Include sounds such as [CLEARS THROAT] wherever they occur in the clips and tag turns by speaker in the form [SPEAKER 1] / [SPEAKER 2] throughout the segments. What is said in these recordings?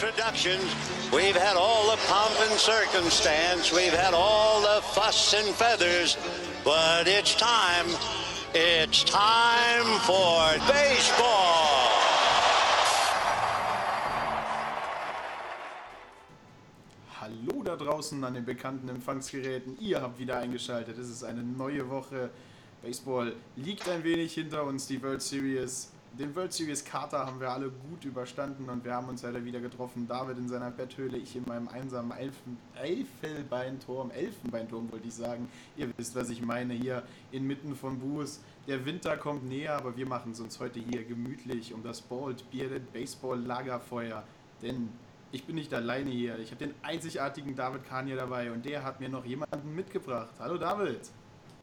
[SPEAKER 1] Introductions. We've had all the pomp and circumstance. We've had all the fuss and feathers. But it's time. It's time for baseball.
[SPEAKER 2] Hallo da draußen an den bekannten Empfangsgeräten. Ihr habt wieder eingeschaltet. Es ist eine neue Woche. Baseball liegt ein wenig hinter uns. Die World Series, den World Series Kater haben wir alle gut überstanden und wir haben uns leider wieder getroffen. David in seiner Betthöhle, ich in meinem einsamen Elfen, Elfenbeinturm, Elfenbeinturm wollte ich sagen. Ihr wisst, was ich meine, hier inmitten von Buß. Der Winter kommt näher, aber wir machen es uns heute hier gemütlich um das Bald Bearded Baseball Lagerfeuer. Denn ich bin nicht alleine hier. Ich habe den einzigartigen David Kahn hier dabei und der hat mir noch jemanden mitgebracht. Hallo David.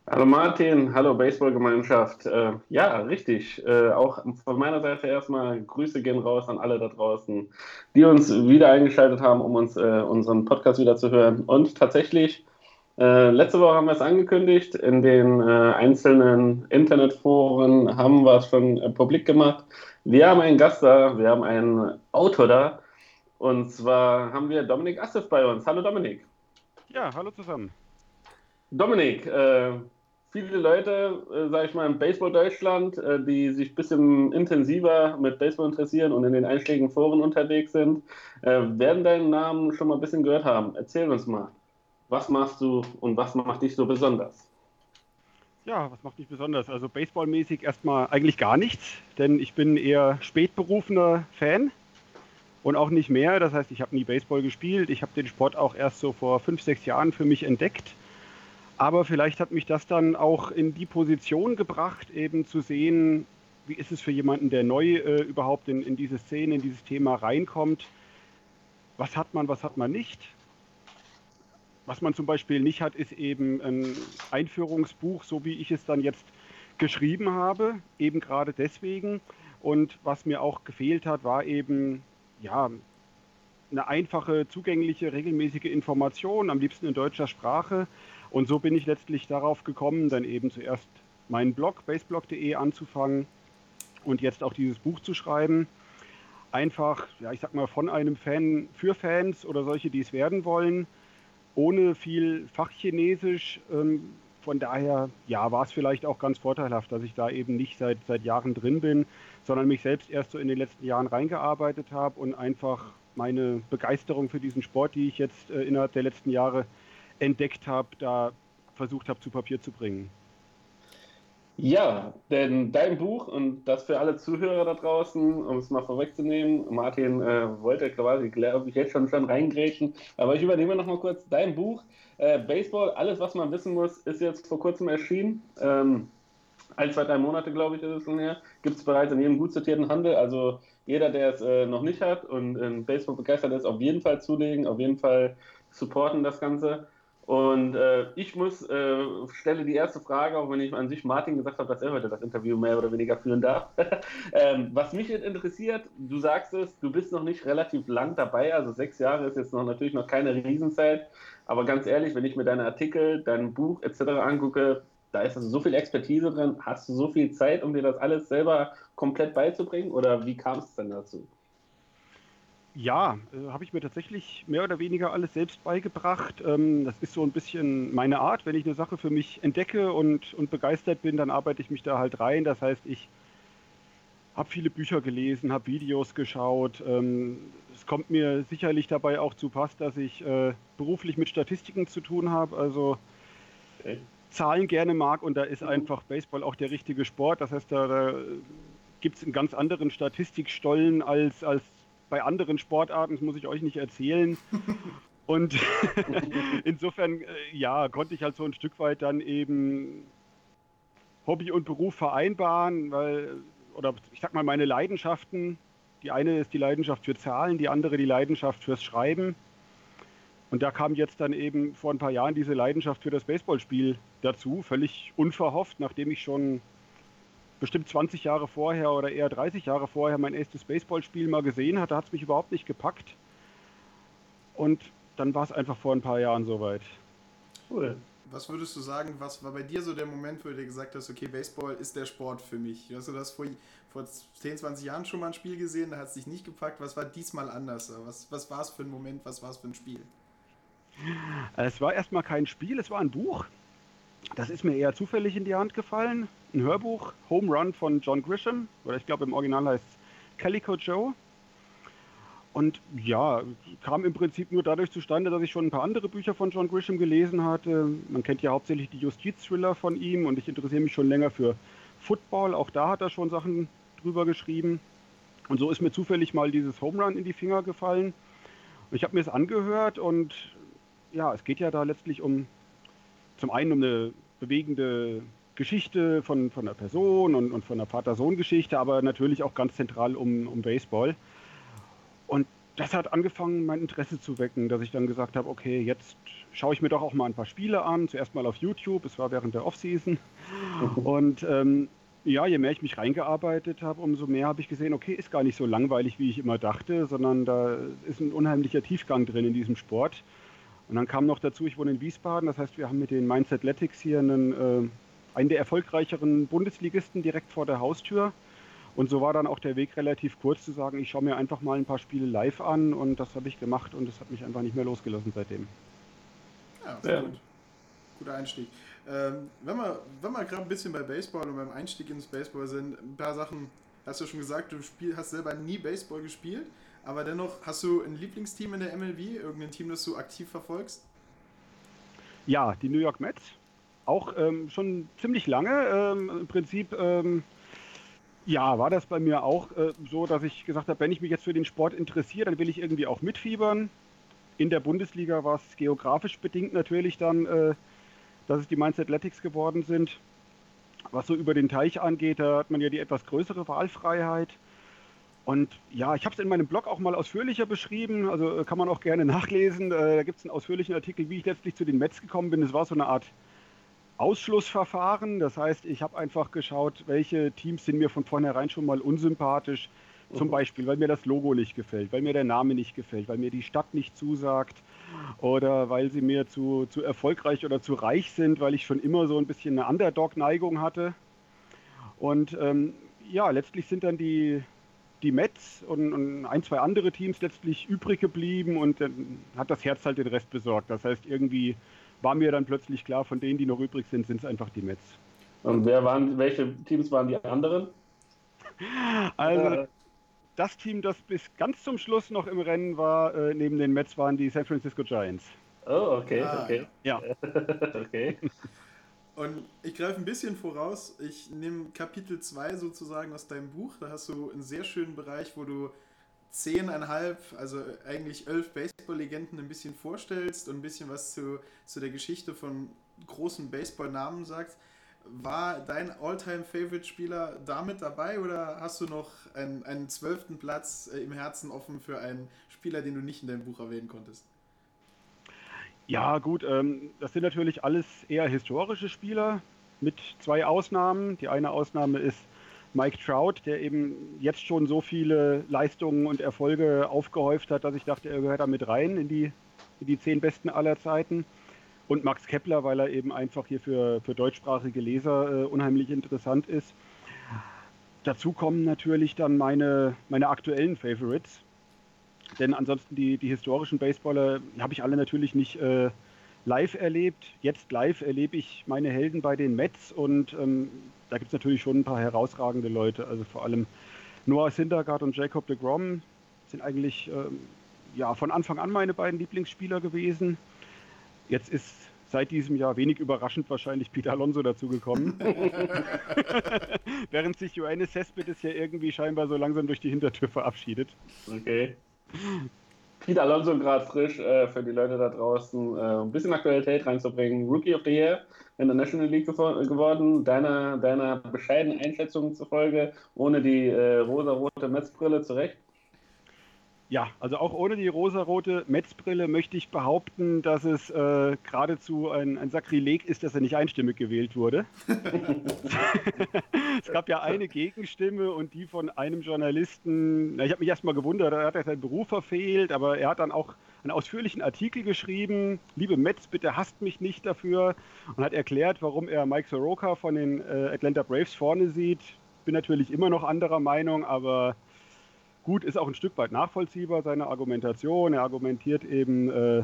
[SPEAKER 3] Hallo Martin, hallo Baseballgemeinschaft. Äh, ja, richtig. Äh, auch von meiner Seite erstmal Grüße gehen raus an alle da draußen, die uns wieder eingeschaltet haben, um uns äh, unseren Podcast wieder zu hören. Und tatsächlich, äh, letzte Woche haben wir es angekündigt, in den äh, einzelnen Internetforen haben wir es schon äh, publik gemacht. Wir haben einen Gast da, wir haben einen Autor da. Und zwar haben wir Dominik Assef bei uns. Hallo Dominik.
[SPEAKER 4] Ja, hallo zusammen.
[SPEAKER 3] Dominik, äh, viele Leute, äh, sage ich mal, im Baseball Deutschland, äh, die sich ein bisschen intensiver mit Baseball interessieren und in den einschlägigen Foren unterwegs sind, äh, werden deinen Namen schon mal ein bisschen gehört haben. Erzähl uns mal, was machst du und was macht dich so besonders?
[SPEAKER 4] Ja, was macht mich besonders? Also baseballmäßig erstmal eigentlich gar nichts, denn ich bin eher spätberufener Fan und auch nicht mehr. Das heißt, ich habe nie Baseball gespielt. Ich habe den Sport auch erst so vor fünf, sechs Jahren für mich entdeckt. Aber vielleicht hat mich das dann auch in die Position gebracht, eben zu sehen, wie ist es für jemanden, der neu äh, überhaupt in, in diese Szene, in dieses Thema reinkommt. Was hat man, was hat man nicht? Was man zum Beispiel nicht hat, ist eben ein Einführungsbuch, so wie ich es dann jetzt geschrieben habe, eben gerade deswegen. Und was mir auch gefehlt hat, war eben ja, eine einfache, zugängliche, regelmäßige Information, am liebsten in deutscher Sprache. Und so bin ich letztlich darauf gekommen, dann eben zuerst meinen Blog, baseblog.de anzufangen und jetzt auch dieses Buch zu schreiben. Einfach, ja, ich sag mal, von einem Fan für Fans oder solche, die es werden wollen, ohne viel Fachchinesisch. Ähm, von daher, ja, war es vielleicht auch ganz vorteilhaft, dass ich da eben nicht seit, seit Jahren drin bin, sondern mich selbst erst so in den letzten Jahren reingearbeitet habe und einfach meine Begeisterung für diesen Sport, die ich jetzt äh, innerhalb der letzten Jahre entdeckt habe, da versucht habe zu Papier zu bringen.
[SPEAKER 3] Ja, denn dein Buch und das für alle Zuhörer da draußen, um es mal vorwegzunehmen, Martin äh, wollte quasi, glaube ich, jetzt schon, schon reingrätschen, aber ich übernehme noch mal kurz dein Buch. Äh, Baseball, alles, was man wissen muss, ist jetzt vor kurzem erschienen. Ähm, ein, zwei, drei Monate, glaube ich, ist es schon her. Gibt es bereits in jedem gut sortierten Handel. Also jeder, der es äh, noch nicht hat und in Baseball begeistert ist, auf jeden Fall zulegen, auf jeden Fall supporten das Ganze. Und äh, ich muss, äh, stelle die erste Frage, auch wenn ich an sich Martin gesagt habe, dass er heute das Interview mehr oder weniger führen darf. [LAUGHS] ähm, was mich jetzt interessiert, du sagst es, du bist noch nicht relativ lang dabei, also sechs Jahre ist jetzt noch natürlich noch keine Riesenzeit. Aber ganz ehrlich, wenn ich mir deine Artikel, dein Buch etc. angucke, da ist also so viel Expertise drin. Hast du so viel Zeit, um dir das alles selber komplett beizubringen? Oder wie kam es denn dazu?
[SPEAKER 4] Ja, äh, habe ich mir tatsächlich mehr oder weniger alles selbst beigebracht. Ähm, das ist so ein bisschen meine Art. Wenn ich eine Sache für mich entdecke und, und begeistert bin, dann arbeite ich mich da halt rein. Das heißt, ich habe viele Bücher gelesen, habe Videos geschaut. Ähm, es kommt mir sicherlich dabei auch zu Pass, dass ich äh, beruflich mit Statistiken zu tun habe. Also okay. Zahlen gerne mag und da ist mhm. einfach Baseball auch der richtige Sport. Das heißt, da, da gibt es einen ganz anderen Statistikstollen als, als bei anderen Sportarten, das muss ich euch nicht erzählen. [LAUGHS] Und [LAUGHS] insofern, äh, ja, konnte ich halt so ein Stück weit dann eben Hobby und Beruf vereinbaren, weil, oder ich sag mal, meine Leidenschaften Die eine ist die Leidenschaft für Zahlen, die andere die Leidenschaft fürs Schreiben. Und da kam jetzt dann eben vor ein paar Jahren diese Leidenschaft für das Baseballspiel dazu, völlig unverhofft, nachdem ich schon bestimmt 20 Jahre vorher oder eher 30 Jahre vorher mein erstes Baseballspiel mal gesehen hatte, hat es mich überhaupt nicht gepackt. Und dann war es einfach vor ein paar Jahren soweit.
[SPEAKER 2] Cool. Was würdest du sagen, was war bei dir so der Moment, wo du dir gesagt hast, okay, Baseball ist der Sport für mich? Hast du das vor, vor 10, 20 Jahren schon mal ein Spiel gesehen, da hat es dich nicht gepackt. Was war diesmal anders? Was, was war es für ein Moment, was war es für ein Spiel?
[SPEAKER 4] Es war erstmal kein Spiel, es war ein Buch. Das ist mir eher zufällig in die Hand gefallen. Ein Hörbuch, Home Run von John Grisham, oder ich glaube im Original heißt Calico Joe. Und ja, kam im Prinzip nur dadurch zustande, dass ich schon ein paar andere Bücher von John Grisham gelesen hatte. Man kennt ja hauptsächlich die Justiz-Thriller von ihm und ich interessiere mich schon länger für Football. Auch da hat er schon Sachen drüber geschrieben. Und so ist mir zufällig mal dieses Home Run in die Finger gefallen. Ich habe mir es angehört und ja, es geht ja da letztlich um zum einen um eine bewegende Geschichte von, von einer Person und, und von einer Vater-Sohn-Geschichte, aber natürlich auch ganz zentral um, um Baseball. Und das hat angefangen, mein Interesse zu wecken, dass ich dann gesagt habe, okay, jetzt schaue ich mir doch auch mal ein paar Spiele an. Zuerst mal auf YouTube, es war während der Offseason. [LAUGHS] Und ähm, ja, je mehr ich mich reingearbeitet habe, umso mehr habe ich gesehen, okay, ist gar nicht so langweilig, wie ich immer dachte, sondern da ist ein unheimlicher Tiefgang drin in diesem Sport. Und dann kam noch dazu, ich wohne in Wiesbaden, das heißt, wir haben mit den Mainz Athletics hier einen, äh, einen der erfolgreicheren Bundesligisten direkt vor der Haustür. Und so war dann auch der Weg relativ kurz zu sagen, ich schaue mir einfach mal ein paar Spiele live an und das habe ich gemacht und das hat mich einfach nicht mehr losgelassen seitdem.
[SPEAKER 2] Ja, sehr ja. gut. Guter Einstieg. Ähm, wenn wir, wenn wir gerade ein bisschen bei Baseball und beim Einstieg ins Baseball sind, ein paar Sachen, hast du schon gesagt, du spiel, hast selber nie Baseball gespielt. Aber dennoch, hast du ein Lieblingsteam in der MLB? Irgendein Team, das du aktiv verfolgst?
[SPEAKER 4] Ja, die New York Mets. Auch ähm, schon ziemlich lange. Ähm, Im Prinzip, ähm, ja, war das bei mir auch äh, so, dass ich gesagt habe, wenn ich mich jetzt für den Sport interessiere, dann will ich irgendwie auch mitfiebern. In der Bundesliga war es geografisch bedingt natürlich dann, äh, dass es die Mainz Athletics geworden sind. Was so über den Teich angeht, da hat man ja die etwas größere Wahlfreiheit. Und ja, ich habe es in meinem Blog auch mal ausführlicher beschrieben, also äh, kann man auch gerne [LAUGHS] nachlesen. Äh, da gibt es einen ausführlichen Artikel, wie ich letztlich zu den Mets gekommen bin. Es war so eine Art Ausschlussverfahren. Das heißt, ich habe einfach geschaut, welche Teams sind mir von vornherein schon mal unsympathisch. Zum mhm. Beispiel, weil mir das Logo nicht gefällt, weil mir der Name nicht gefällt, weil mir die Stadt nicht zusagt oder weil sie mir zu, zu erfolgreich oder zu reich sind, weil ich schon immer so ein bisschen eine Underdog-Neigung hatte. Und ähm, ja, letztlich sind dann die, die Mets und, und, ein, zwei andere Teams letztlich übrig geblieben und dann hat das Herz halt den Rest besorgt. Das heißt, irgendwie war mir dann plötzlich klar, von denen, die noch übrig sind, sind es einfach die Mets.
[SPEAKER 3] Und wer waren, welche Teams waren die anderen? [LAUGHS]
[SPEAKER 4] Also äh. das Team, das bis ganz zum Schluss noch im Rennen war, äh, neben den Mets, waren die San Francisco Giants.
[SPEAKER 3] Oh, okay, ah, okay.
[SPEAKER 4] Ja. [LAUGHS]
[SPEAKER 3] okay.
[SPEAKER 2] Und ich greife ein bisschen voraus. Ich nehme Kapitel 2 sozusagen aus deinem Buch. Da hast du einen sehr schönen Bereich, wo du zehneinhalb, also eigentlich elf Baseball-Legenden ein bisschen vorstellst und ein bisschen was zu, zu der Geschichte von großen Baseball-Namen sagst. War dein All-Time-Favorite-Spieler damit dabei oder hast du noch einen, zwölften Platz äh, im Herzen offen für einen Spieler, den du nicht in deinem Buch erwähnen konntest?
[SPEAKER 4] Ja, gut, ähm, das sind natürlich alles eher historische Spieler mit zwei Ausnahmen. Die eine Ausnahme ist Mike Trout, der eben jetzt schon so viele Leistungen und Erfolge aufgehäuft hat, dass ich dachte, er gehört da mit rein in die, in die zehn besten aller Zeiten. Und Max Kepler, weil er eben einfach hier für, für deutschsprachige Leser äh, unheimlich interessant ist. Dazu kommen natürlich dann meine, meine aktuellen Favorites. Denn ansonsten die, die historischen Baseballer habe ich alle natürlich nicht äh, live erlebt. Jetzt live erlebe ich meine Helden bei den Mets und ähm, da gibt es natürlich schon ein paar herausragende Leute. Also vor allem Noah Syndergaard und Jacob de Grom sind eigentlich ähm, ja, von Anfang an meine beiden Lieblingsspieler gewesen. Jetzt ist seit diesem Jahr wenig überraschend wahrscheinlich Peter Alonso dazugekommen. [LAUGHS] [LAUGHS] Während sich Johannes Cespedes ja irgendwie scheinbar so langsam durch die Hintertür verabschiedet.
[SPEAKER 3] Okay. Peter Alonso gerade frisch äh, für die Leute da draußen, äh, ein bisschen Aktualität reinzubringen. Rookie of the Year in der National League geworden. Deiner, deiner bescheidenen Einschätzung zufolge, ohne die äh, rosa-rote Metzbrille zurecht?
[SPEAKER 4] Ja, also auch ohne die rosarote Metzbrille möchte ich behaupten, dass es äh, geradezu ein, ein Sakrileg ist, dass er nicht einstimmig gewählt wurde. [LAUGHS] es gab ja eine Gegenstimme und die von einem Journalisten. Na, ich habe mich erstmal gewundert, er hat er seinen Beruf verfehlt, aber er hat dann auch einen ausführlichen Artikel geschrieben. Liebe Metz, bitte hasst mich nicht dafür und hat erklärt, warum er Mike Soroka von den äh, Atlanta Braves vorne sieht. Bin natürlich immer noch anderer Meinung, aber Gut, ist auch ein Stück weit nachvollziehbar, seine Argumentation. Er argumentiert eben äh,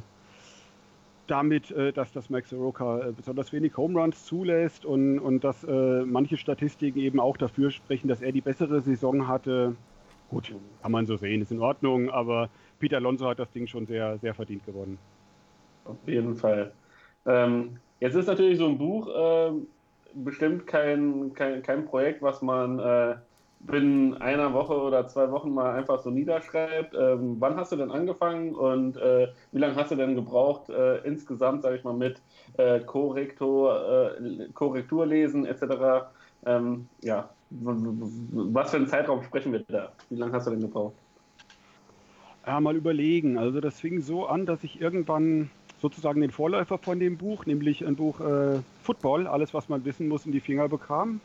[SPEAKER 4] damit, äh, dass das Max Soroka äh, besonders wenig Home Runs zulässt und, und dass äh, manche Statistiken eben auch dafür sprechen, dass er die bessere Saison hatte. Gut, kann man so sehen, ist in Ordnung, aber Peter Alonso hat das Ding schon sehr, sehr verdient gewonnen.
[SPEAKER 3] Auf jeden Fall. Ähm, jetzt ist natürlich so ein Buch äh, bestimmt kein, kein, kein Projekt, was man äh, binnen einer Woche oder zwei Wochen mal einfach so niederschreibt. Ähm, wann hast du denn angefangen und äh, wie lange hast du denn gebraucht äh, insgesamt, sage ich mal, mit äh, Korrektur, äh, Korrekturlesen etc.? Ähm, ja, was für einen Zeitraum sprechen wir da? Wie lange hast du denn gebraucht?
[SPEAKER 4] Ja, mal überlegen. Also das fing so an, dass ich irgendwann sozusagen den Vorläufer von dem Buch, nämlich ein Buch äh, Football, alles was man wissen muss, in die Finger bekam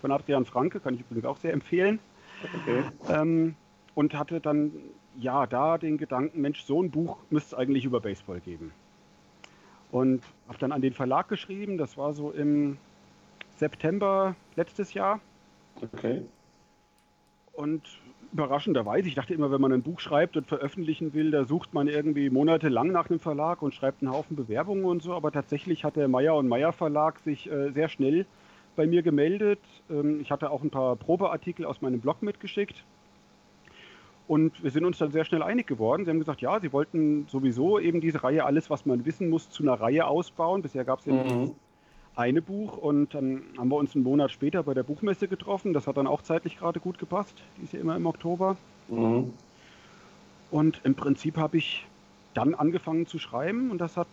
[SPEAKER 4] von Adrian Franke, kann ich übrigens auch sehr empfehlen. Okay. Ähm, und hatte dann ja da den Gedanken, Mensch, so ein Buch müsste es eigentlich über Baseball geben. Und habe dann an den Verlag geschrieben, das war so im September letztes Jahr.
[SPEAKER 3] Okay.
[SPEAKER 4] Und überraschenderweise, ich dachte immer, wenn man ein Buch schreibt und veröffentlichen will, da sucht man irgendwie monatelang nach einem Verlag und schreibt einen Haufen Bewerbungen und so, aber tatsächlich hat der Meyer und Meyer Verlag sich äh, sehr schnell bei mir gemeldet. Ähm, ich hatte auch ein paar Probeartikel aus meinem Blog mitgeschickt. Und wir sind uns dann sehr schnell einig geworden. Sie haben gesagt, ja, sie wollten sowieso eben diese Reihe, alles, was man wissen muss, zu einer Reihe ausbauen. Bisher gab es ja mhm. eine Buch und dann haben wir uns einen Monat später bei der Buchmesse getroffen. Das hat dann auch zeitlich gerade gut gepasst. Die ist ja immer im Oktober. Mhm. Und im Prinzip habe ich dann angefangen zu schreiben und das hat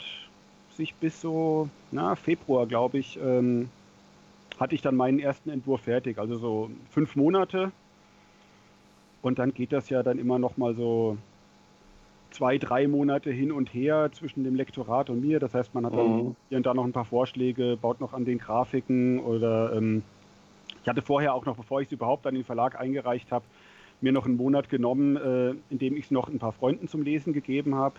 [SPEAKER 4] sich bis so na, Februar, glaube ich, ähm, hatte ich dann meinen ersten Entwurf fertig, also so fünf Monate. Und dann geht das ja dann immer noch mal so zwei, drei Monate hin und her zwischen dem Lektorat und mir. Das heißt, man hat dann mhm. hier und da noch ein paar Vorschläge, baut noch an den Grafiken oder ähm, ich hatte vorher auch noch, bevor ich es überhaupt an den Verlag eingereicht habe, mir noch einen Monat genommen, äh, in dem ich es noch ein paar Freunden zum Lesen gegeben habe.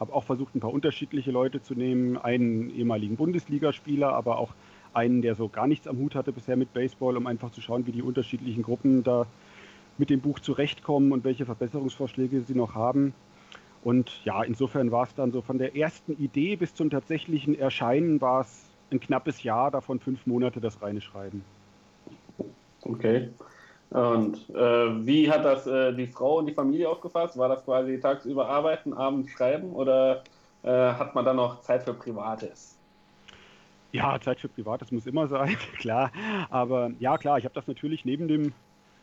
[SPEAKER 4] Habe auch versucht, ein paar unterschiedliche Leute zu nehmen, einen ehemaligen Bundesligaspieler, aber auch einen, der so gar nichts am Hut hatte bisher mit Baseball, um einfach zu schauen, wie die unterschiedlichen Gruppen da mit dem Buch zurechtkommen und welche Verbesserungsvorschläge sie noch haben. Und ja, insofern war es dann so von der ersten Idee bis zum tatsächlichen Erscheinen war es ein knappes Jahr, davon fünf Monate das reine Schreiben.
[SPEAKER 3] Okay. Und äh, wie hat das äh, die Frau und die Familie aufgefasst? War das quasi tagsüber arbeiten, abends schreiben oder äh, hat man dann noch Zeit für Privates?
[SPEAKER 4] Ja, Zeit für Privates muss immer sein, [LAUGHS] klar. Aber ja, klar, ich habe das natürlich neben dem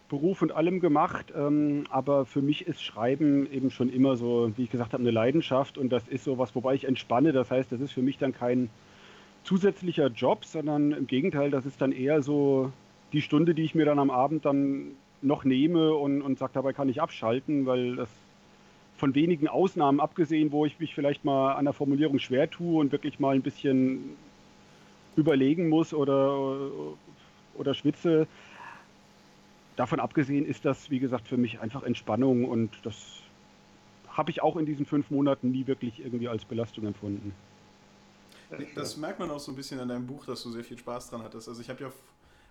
[SPEAKER 4] Beruf und allem gemacht. Ähm, aber für mich ist Schreiben eben schon immer so, wie ich gesagt habe, eine Leidenschaft. Und das ist so was, wobei ich entspanne. Das heißt, das ist für mich dann kein zusätzlicher Job, sondern im Gegenteil, das ist dann eher so die Stunde, die ich mir dann am Abend dann noch nehme und, und sage, dabei kann ich abschalten, weil das von wenigen Ausnahmen abgesehen, wo ich mich vielleicht mal an der Formulierung schwer tue und wirklich mal ein bisschen überlegen muss oder, oder schwitze. Davon abgesehen ist das, wie gesagt, für mich einfach Entspannung und das habe ich auch in diesen fünf Monaten nie wirklich irgendwie als Belastung empfunden.
[SPEAKER 2] Das merkt man auch so ein bisschen an deinem Buch, dass du sehr viel Spaß dran hattest. Also ich habe ja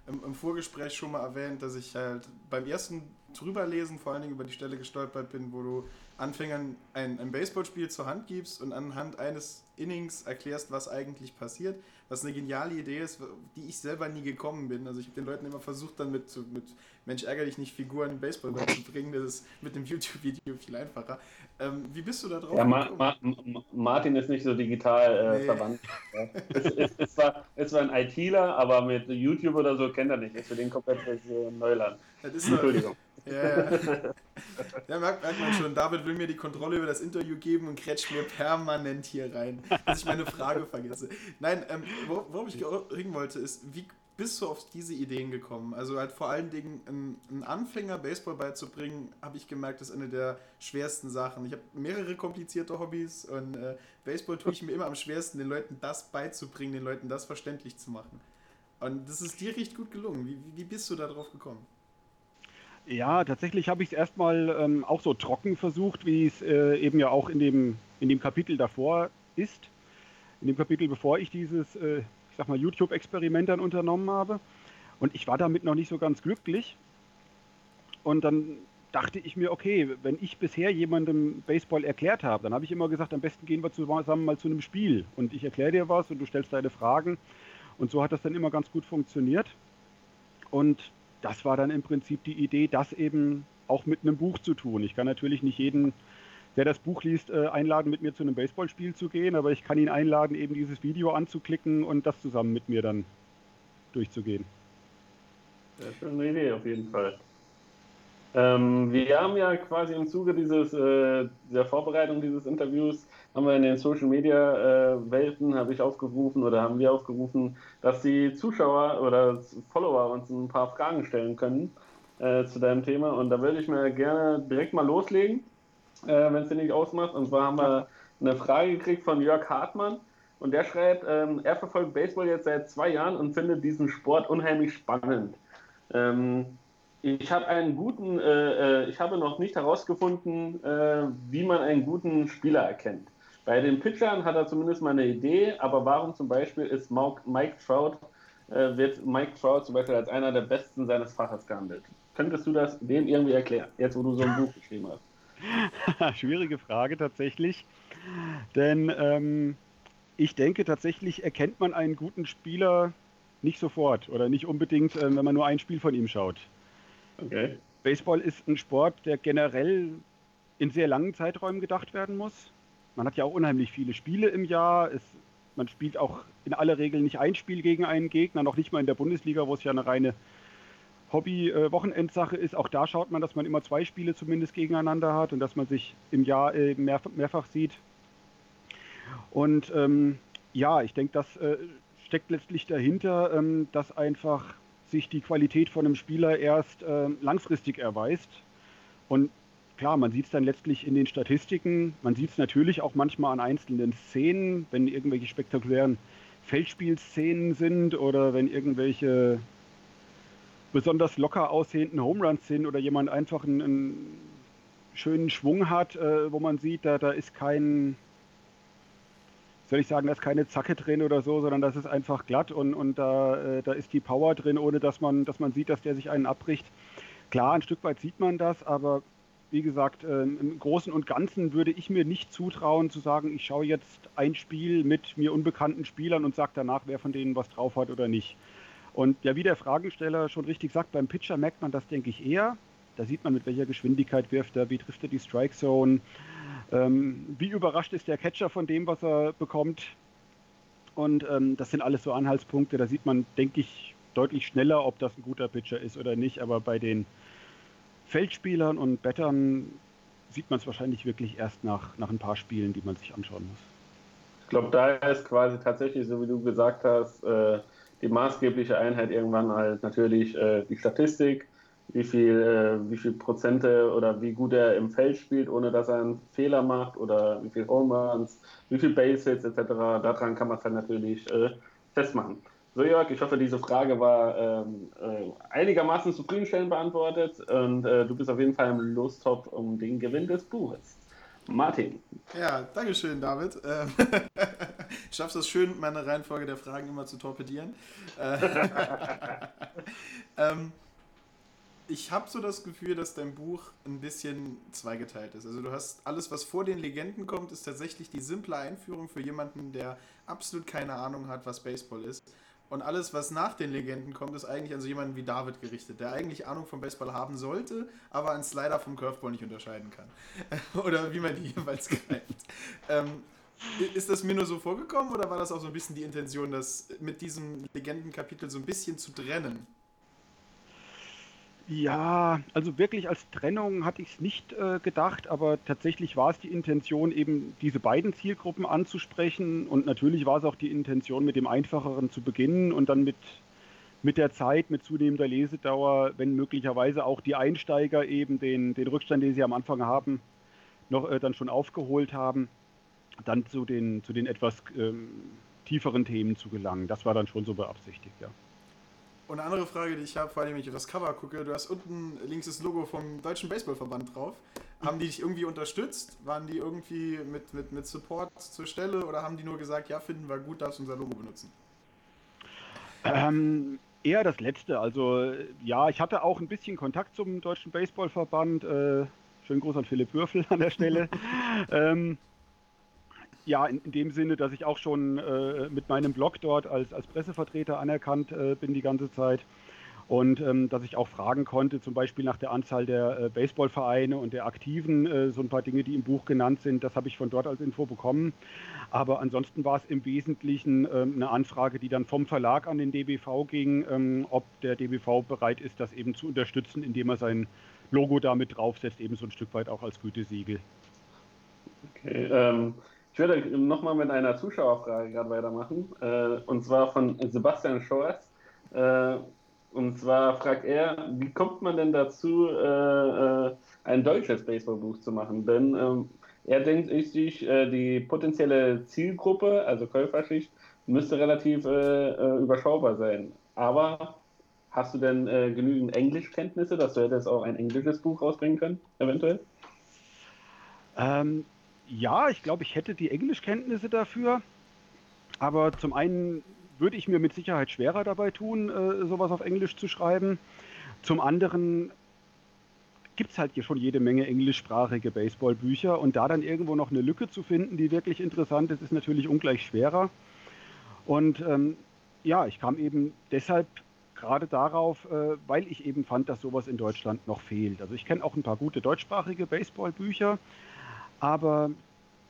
[SPEAKER 2] im, im, Vorgespräch schon mal erwähnt, dass ich halt beim ersten drüberlesen vor allen Dingen über die Stelle gestolpert bin, wo du Anfängern ein, ein Baseballspiel zur Hand gibst und anhand eines Innings erklärst, was eigentlich passiert was eine geniale Idee ist, die ich selber nie gekommen bin. Also ich habe den Leuten immer versucht, dann mit, mit Mensch, ärgere dich nicht, Figuren im Baseball zu bringen. Das ist mit dem YouTube-Video viel einfacher. Ähm, wie bist du da drauf?
[SPEAKER 3] Ja, Ma Ma Martin ist nicht so digital äh, nee. verwandt. Ja. es, es, es, war, es war ein ITler, aber mit YouTube oder so kennt er nicht. Ist für den komplett äh, Neuland.
[SPEAKER 2] Entschuldigung. Ja, ja. ja merkt, merkt, man schon, David will mir die Kontrolle über das Interview geben und kretscht mir permanent hier rein, dass ich meine Frage vergesse. Nein, ähm, worauf ich hin wollte, ist, wie bist du auf diese Ideen gekommen? Also halt vor allen Dingen einen Anfänger Baseball beizubringen, habe ich gemerkt, ist eine der schwersten Sachen. Ich habe mehrere komplizierte Hobbys und äh, Baseball tue ich mir immer am schwersten, den Leuten das beizubringen, den Leuten das verständlich zu machen. Und das ist dir richtig gut gelungen. Wie, wie bist du da drauf gekommen?
[SPEAKER 4] Ja, tatsächlich habe ich es erstmal ähm, auch so trocken versucht, wie es äh, eben ja auch in dem, in dem Kapitel davor ist. In dem Kapitel, bevor ich dieses äh, sag mal, YouTube-Experiment dann unternommen habe. Und ich war damit noch nicht so ganz glücklich. Und dann dachte ich mir, okay, wenn ich bisher jemandem Baseball erklärt habe, dann habe ich immer gesagt, am besten gehen wir zusammen mal zu einem Spiel und ich erkläre dir was und du stellst deine Fragen. Und so hat das dann immer ganz gut funktioniert. Und das war dann im Prinzip die Idee, das eben auch mit einem Buch zu tun. Ich kann natürlich nicht jeden der das Buch liest, äh, einladen, mit mir zu einem Baseballspiel zu gehen, aber ich kann ihn einladen, eben dieses Video anzuklicken und das zusammen mit mir dann durchzugehen.
[SPEAKER 3] Ist eine Idee auf jeden Fall. Ähm, wir haben ja quasi im Zuge dieses, äh, der Vorbereitung dieses Interviews, haben wir in den Social Media äh, Welten, habe ich aufgerufen oder haben wir aufgerufen, dass die Zuschauer oder Follower uns ein paar Fragen stellen können äh, zu deinem Thema. Und da würde ich mir gerne direkt mal loslegen äh, wenn es dir nicht ausmacht. Und zwar haben wir eine Frage gekriegt von Jörg Hartmann. Und der schreibt, ähm, er verfolgt Baseball jetzt seit zwei Jahren und findet diesen Sport unheimlich spannend. Ähm, ich habe einen guten, äh, äh, ich habe noch nicht herausgefunden, äh, wie man einen guten Spieler erkennt. Bei den Pitchern hat er zumindest mal eine Idee, aber warum zum Beispiel ist Mike Trout, äh, wird Mike Trout zum Beispiel als einer der besten seines Faches gehandelt? Könntest du das denen irgendwie erklären, jetzt wo du so ein Buch geschrieben hast? [LAUGHS]
[SPEAKER 4] Schwierige Frage tatsächlich. Denn ähm, ich denke tatsächlich erkennt man einen guten Spieler nicht sofort oder nicht unbedingt, äh, wenn man nur ein Spiel von ihm schaut. Okay. Baseball ist ein Sport, der generell in sehr langen Zeiträumen gedacht werden muss. Man hat ja auch unheimlich viele Spiele im Jahr. Es, man spielt auch in aller Regel nicht ein Spiel gegen einen Gegner, noch nicht mal in der Bundesliga, wo es ja eine reine Hobby-Wochenendsache ist. Auch da schaut man, dass man immer zwei Spiele zumindest gegeneinander hat und dass man sich im Jahr äh, mehr, mehrfach sieht. Und ähm, ja, ich denke, das äh, steckt letztlich dahinter, ähm, dass einfach sich die Qualität von einem Spieler erst äh, langfristig erweist. Und klar, man sieht es dann letztlich in den Statistiken. Man sieht es natürlich auch manchmal an einzelnen Szenen, wenn irgendwelche spektakulären Feldspielszenen sind oder wenn irgendwelche besonders locker aussehenden Home Runs sind oder jemand einfach einen, einen schönen Schwung hat, äh, wo man sieht, da, da ist kein, soll ich sagen, da ist keine Zacke drin oder so, sondern das ist einfach glatt und, und da, äh, da ist die Power drin, ohne dass man, dass man sieht, dass der sich einen abbricht. Klar, ein Stück weit sieht man das, aber wie gesagt, äh, im Großen und Ganzen würde ich mir nicht zutrauen zu sagen, ich schaue jetzt ein Spiel mit mir unbekannten Spielern und sage danach, wer von denen was drauf hat oder nicht. Und ja, wie der Fragesteller schon richtig sagt, beim Pitcher merkt man das, denke ich, eher. Da sieht man, mit welcher Geschwindigkeit wirft er, wie trifft er die Strike Zone, ähm, wie überrascht ist der Catcher von dem, was er bekommt. Und ähm, das sind alles so Anhaltspunkte. Da sieht man, denke ich, deutlich schneller, ob das ein guter Pitcher ist oder nicht. Aber bei den Feldspielern und Battern sieht man es wahrscheinlich wirklich erst nach, nach ein paar Spielen, die man sich anschauen muss.
[SPEAKER 3] Ich glaube, da ist quasi tatsächlich, so wie du gesagt hast, äh, die maßgebliche Einheit irgendwann halt natürlich äh, die Statistik, wie viel, äh, wie viel Prozente oder wie gut er im Feld spielt, ohne dass er einen Fehler macht oder wie viel Home Runs, wie viel Base Hits etc. Daran kann man es dann natürlich festmachen. So Jörg, ich hoffe, diese Frage war ähm, äh, einigermaßen zufriedenstellend beantwortet und äh, du bist auf jeden Fall im Lostop um den Gewinn des Buches. Martin.
[SPEAKER 2] Ja, Dankeschön, David. Ähm, [LAUGHS] schaffst es schön, meine Reihenfolge der Fragen immer zu torpedieren. Äh, [LAUGHS] ähm, ich habe so das Gefühl, dass dein Buch ein bisschen zweigeteilt ist. Also du hast alles, was vor den Legenden kommt, ist tatsächlich die simple Einführung für jemanden, der absolut keine Ahnung hat, was Baseball ist. Und alles, was nach den Legenden kommt, ist eigentlich an so jemanden wie David gerichtet, der eigentlich Ahnung vom Baseball haben sollte, aber einen Slider vom Curveball nicht unterscheiden kann. [LAUGHS] oder wie man die jeweils greift. Ähm, ist das mir nur so vorgekommen oder war das auch so ein bisschen die Intention, das mit diesem Legendenkapitel so ein bisschen zu trennen?
[SPEAKER 4] Ja, also wirklich als Trennung hatte ich es nicht äh, gedacht, aber tatsächlich war es die Intention, eben diese beiden Zielgruppen anzusprechen und natürlich war es auch die Intention, mit dem Einfacheren zu beginnen und dann mit mit der Zeit, mit zunehmender Lesedauer, wenn möglicherweise auch die Einsteiger eben den, den Rückstand, den sie am Anfang haben, noch äh, dann schon aufgeholt haben, dann zu den, zu den etwas ähm, tieferen Themen zu gelangen. Das war dann schon so beabsichtigt, ja.
[SPEAKER 2] Und eine andere Frage, die ich habe, vor allem wenn ich auf das Cover gucke, du hast unten links das Logo vom Deutschen Baseballverband drauf. Haben die dich irgendwie unterstützt? Waren die irgendwie mit, mit, mit Support zur Stelle oder haben die nur gesagt, ja, finden wir gut, darfst unser Logo benutzen?
[SPEAKER 4] Ähm, eher das Letzte. Also ja, ich hatte auch ein bisschen Kontakt zum Deutschen Baseballverband. Äh, schönen Gruß an Philipp Würfel an der Stelle. [LAUGHS] ähm, ja, in, in, dem Sinne, dass ich auch schon äh, mit meinem Blog dort als, als Pressevertreter anerkannt äh, bin die ganze Zeit. Und ähm, dass ich auch fragen konnte, zum Beispiel nach der Anzahl der äh, Baseballvereine und der Aktiven, äh, so ein paar Dinge, die im Buch genannt sind, das habe ich von dort als Info bekommen. Aber ansonsten war es im Wesentlichen ähm, eine Anfrage, die dann vom Verlag an den DBV ging, ähm, ob der DBV bereit ist, das eben zu unterstützen, indem er sein Logo damit draufsetzt, eben so ein Stück weit auch als Gütesiegel.
[SPEAKER 3] Okay, ähm, würde nochmal mit einer Zuschauerfrage gerade weitermachen, äh, und zwar von Sebastian Schorz. Äh, und zwar fragt er, wie kommt man denn dazu, äh, äh ein deutsches Baseballbuch zu machen? Denn ähm, er denkt sich, äh, die potenzielle Zielgruppe, also Käuferschicht, müsste relativ äh, überschaubar sein. Aber hast du denn genügend Englischkenntnisse, dass du hättest auch ein englisches Buch rausbringen können, eventuell?
[SPEAKER 4] Ähm, ja, ich glaube, ich hätte die Englischkenntnisse dafür. Aber zum einen würde ich mir mit Sicherheit schwerer dabei tun, äh, sowas auf Englisch zu schreiben. Zum anderen gibt es halt hier schon jede Menge englischsprachige Baseballbücher und da dann irgendwo noch eine Lücke zu finden, die wirklich interessant ist, ist natürlich ungleich schwerer. Und ähm, ja, ich kam eben deshalb gerade darauf, äh, weil ich eben fand, dass sowas in Deutschland noch fehlt. Also ich kenne auch ein paar gute deutschsprachige Baseballbücher, aber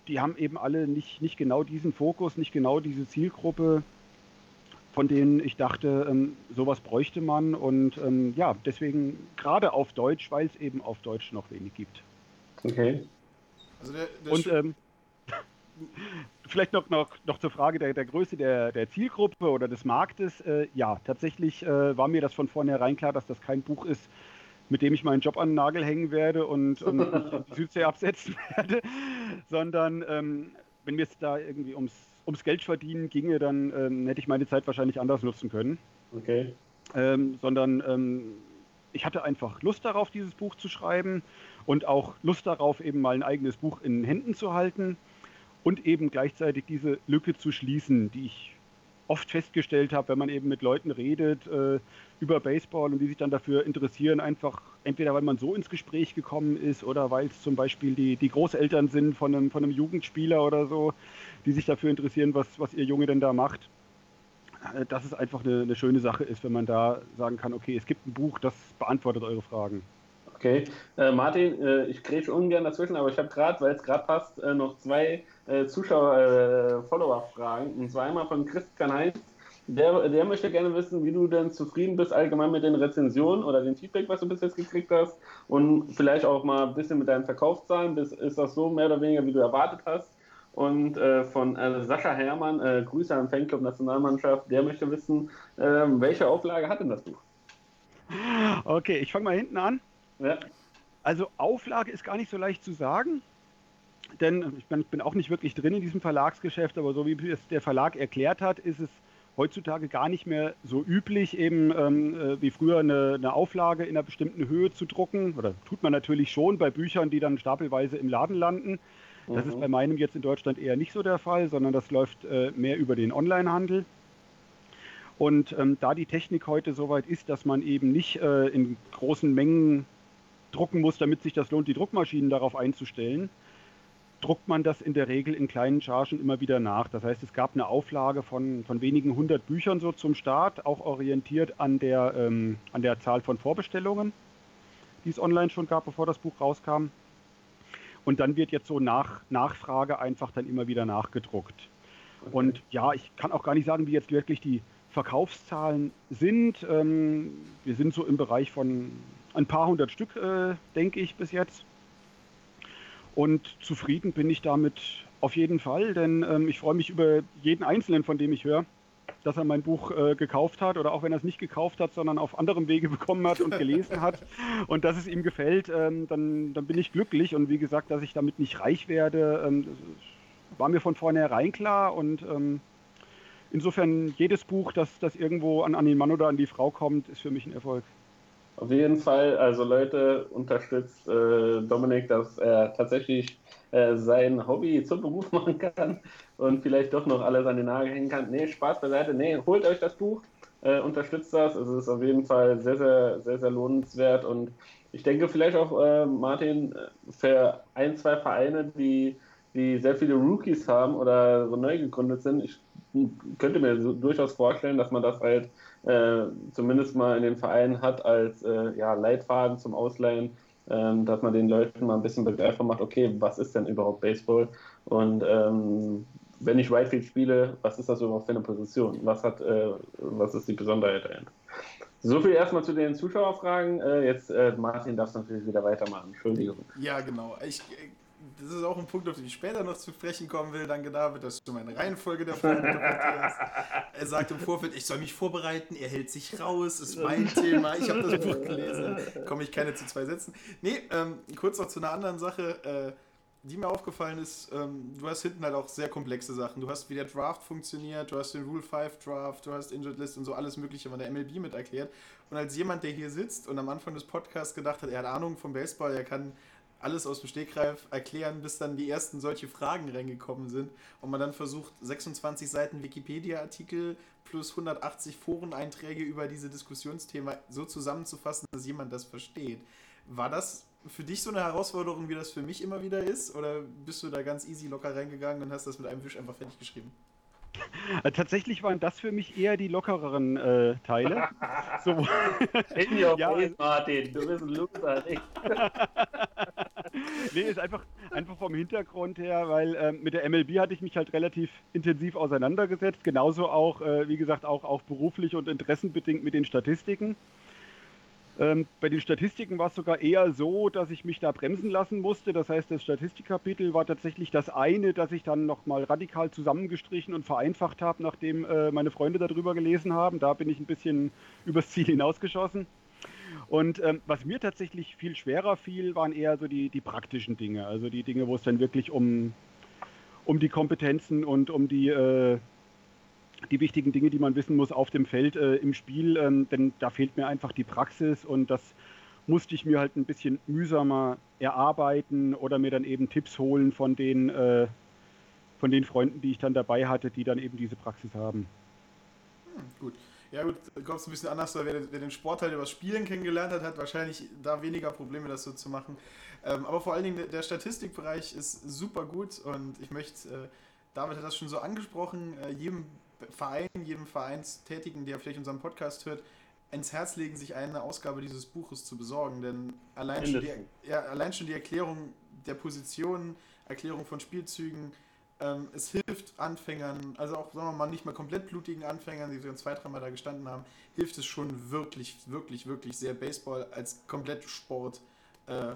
[SPEAKER 4] die haben eben alle nicht, nicht genau diesen Fokus, nicht genau diese Zielgruppe, von denen ich dachte, ähm, sowas bräuchte man. Und ähm, ja, deswegen gerade auf Deutsch, weil es eben auf Deutsch noch wenig gibt.
[SPEAKER 3] Okay.
[SPEAKER 4] Also der, der Und ähm, [LAUGHS] vielleicht noch, noch, noch zur Frage der, der Größe der, der Zielgruppe oder des Marktes. Äh, ja, tatsächlich äh, war mir das von vornherein klar, dass das kein Buch ist, mit dem ich meinen Job an den Nagel hängen werde und, und [LAUGHS] die Südsee absetzen werde, sondern ähm, wenn mir es da irgendwie ums, ums Geld verdienen ginge, dann ähm, hätte ich meine Zeit wahrscheinlich anders nutzen können.
[SPEAKER 3] Okay.
[SPEAKER 4] Ähm, sondern ähm, ich hatte einfach Lust darauf, dieses Buch zu schreiben und auch Lust darauf, eben mal ein eigenes Buch in Händen zu halten und eben gleichzeitig diese Lücke zu schließen, die ich oft festgestellt habe, wenn man eben mit Leuten redet äh, über Baseball und die sich dann dafür interessieren, einfach entweder weil man so ins Gespräch gekommen ist oder weil es zum Beispiel die, die Großeltern sind von einem, von einem Jugendspieler oder so, die sich dafür interessieren, was, was ihr Junge denn da macht. Äh, dass es einfach eine, eine schöne Sache ist, wenn man da sagen kann, okay, es gibt ein Buch, das beantwortet eure Fragen.
[SPEAKER 3] Okay, äh, Martin, äh, ich grätsche ungern dazwischen, aber ich habe gerade, weil es gerade passt, äh, noch zwei äh, Zuschauer-Follower-Fragen. Äh, und zwar einmal von Christian Heinz. Der, der möchte gerne wissen, wie du denn zufrieden bist allgemein mit den Rezensionen oder dem Feedback, was du bis jetzt gekriegt hast. Und vielleicht auch mal ein bisschen mit deinen Verkaufszahlen. Ist, das so mehr oder weniger, wie du erwartet hast? Und äh, von äh, Sascha Herrmann, äh, Grüße an Fanclub Nationalmannschaft, der möchte wissen, ähm, welche Auflage hat denn das Buch?
[SPEAKER 4] Okay, ich fange mal hinten an. Ja. Also Auflage ist gar nicht so leicht zu sagen, denn ich bin, bin, auch nicht wirklich drin in diesem Verlagsgeschäft, aber so wie es der Verlag erklärt hat, ist es heutzutage gar nicht mehr so üblich, eben ähm, äh, wie früher eine, eine, Auflage in einer bestimmten Höhe zu drucken. Oder tut man natürlich schon bei Büchern, die dann stapelweise im Laden landen. Das mhm. ist bei meinem jetzt in Deutschland eher nicht so der Fall, sondern das läuft äh, mehr über den Onlinehandel. Und ähm, da die Technik heute so weit ist, dass man eben nicht äh, in großen Mengen drucken muss, damit sich das lohnt, die Druckmaschinen darauf einzustellen, druckt man das in der Regel in kleinen Chargen immer wieder nach. Das heißt, es gab eine Auflage von, von wenigen hundert Büchern so zum Start, auch orientiert an der, ähm, an der Zahl von Vorbestellungen, die es online schon gab, bevor das Buch rauskam. Und dann wird jetzt so nach Nachfrage einfach dann immer wieder nachgedruckt. Okay. Und ja, ich kann auch gar nicht sagen, wie jetzt wirklich die Verkaufszahlen sind. Ähm, wir sind so im Bereich von ein paar hundert Stück, äh, denke ich, bis jetzt. Und zufrieden bin ich damit auf jeden Fall, denn ähm, ich freue mich über jeden Einzelnen, von dem ich höre, dass er mein Buch äh, gekauft hat oder auch wenn er es nicht gekauft hat, sondern auf anderem Wege [LAUGHS] bekommen hat und gelesen hat und dass es ihm gefällt, ähm, dann, dann bin ich glücklich. Und wie gesagt, dass ich damit nicht reich werde, ähm, war mir von vornherein klar und ähm, insofern jedes Buch, das, das irgendwo an, an den Mann oder an die Frau kommt, ist für mich ein Erfolg.
[SPEAKER 3] Auf jeden Fall, also Leute, unterstützt äh, Dominik, dass er tatsächlich äh, sein Hobby zum Beruf [LAUGHS] machen kann und vielleicht doch noch alles an den Nagel hängen kann. Nee, Spaß beiseite, nee, holt euch das Buch, äh, unterstützt das. Es ist auf jeden Fall sehr, sehr, sehr, sehr lohnenswert und ich denke vielleicht auch, äh, Martin, für ein, zwei Vereine, die, die sehr viele Rookies haben oder so neu gegründet sind, ich könnte mir so durchaus vorstellen, dass man das halt äh, zumindest mal in den Vereinen hat als äh, ja, Leitfaden zum Ausleihen, ähm, dass man den Leuten mal ein bisschen begreifbar macht, okay, was ist denn überhaupt Baseball? Und ähm, wenn ich Whitefield spiele, was ist das überhaupt für eine Position? Was, hat, äh, was ist die Besonderheit dahinter? So viel erstmal zu den Zuschauerfragen. Äh, jetzt, äh, Martin, darfst du natürlich wieder weitermachen. Entschuldigung.
[SPEAKER 2] Ja, genau. Ich, das ist auch ein Punkt, auf den ich später noch zu sprechen kommen will. Danke, David, dass du meine Reihenfolge der Fragen interpretierst. Er sagt im Vorfeld, ich soll mich vorbereiten, er hält sich raus, ist mein [LAUGHS] Thema, ich habe das Buch gelesen. Komme ich keine zu zwei Sätzen. Nee, ähm, kurz noch zu einer anderen Sache, äh, die mir aufgefallen ist. Ähm, du hast hinten halt auch sehr komplexe Sachen. Du hast, wie der Draft funktioniert, du hast den Rule 5 Draft, du hast Injured List und so alles Mögliche von der MLB mit erklärt. Und als jemand, der hier sitzt und am Anfang des Podcasts gedacht hat, er hat Ahnung vom Baseball, er kann alles aus dem Stegreif erklären, bis dann die ersten solche Fragen reingekommen sind und man dann versucht, 26 Seiten Wikipedia-Artikel plus 180 Foreneinträge über diese Diskussionsthema so zusammenzufassen, dass jemand das versteht. War das für dich so eine Herausforderung, wie das für mich immer wieder ist? Oder bist du da ganz easy locker reingegangen und hast das mit einem Wisch einfach fertig geschrieben?
[SPEAKER 4] Äh, tatsächlich waren das für mich eher die lockereren äh, Teile. so,
[SPEAKER 3] In your ja, face, Martin, du bist ein Loser. [LAUGHS]
[SPEAKER 4] nee, ist einfach, einfach vom Hintergrund her, weil äh, mit der MLB hatte ich mich halt relativ intensiv auseinandergesetzt. Genauso auch, äh, wie gesagt, auch, auch beruflich und interessenbedingt mit den Statistiken. Ähm, bei den Statistiken war es sogar eher so, dass ich mich da bremsen lassen musste. Das heißt, das Statistikkapitel war tatsächlich das eine, das ich dann nochmal radikal zusammengestrichen und vereinfacht habe, nachdem äh, meine Freunde darüber gelesen haben. Da bin ich ein bisschen übers Ziel hinausgeschossen. Und ähm, was mir tatsächlich viel schwerer fiel, waren eher so die, die praktischen Dinge. Also die Dinge, wo es dann wirklich um, um die Kompetenzen und um die, äh, die wichtigen Dinge, die man wissen muss auf dem Feld äh, im Spiel, ähm, denn da fehlt mir einfach die Praxis und das musste ich mir halt ein bisschen mühsamer erarbeiten oder mir dann eben Tipps holen von den, äh, von den Freunden, die ich dann dabei hatte, die dann eben diese Praxis haben.
[SPEAKER 2] Hm, gut. Ja gut, kommt es ein bisschen anders, wer, wer den Sport halt über das Spielen kennengelernt hat, hat wahrscheinlich da weniger Probleme, das so zu machen. Ähm, aber vor allen Dingen der Statistikbereich ist super gut und ich möchte, äh, David hat das schon so angesprochen, äh, jedem Verein, jedem Vereinstätigen, der vielleicht unseren Podcast hört, ins Herz legen, sich eine Ausgabe dieses Buches zu besorgen. Denn allein, schon die, ja, allein schon die Erklärung der Positionen, Erklärung von Spielzügen, ähm, es hilft Anfängern, also auch, sagen wir mal, nicht mal komplett blutigen Anfängern, die schon zwei, dreimal da gestanden haben, hilft es schon wirklich, wirklich, wirklich sehr, Baseball als Komplettsport äh,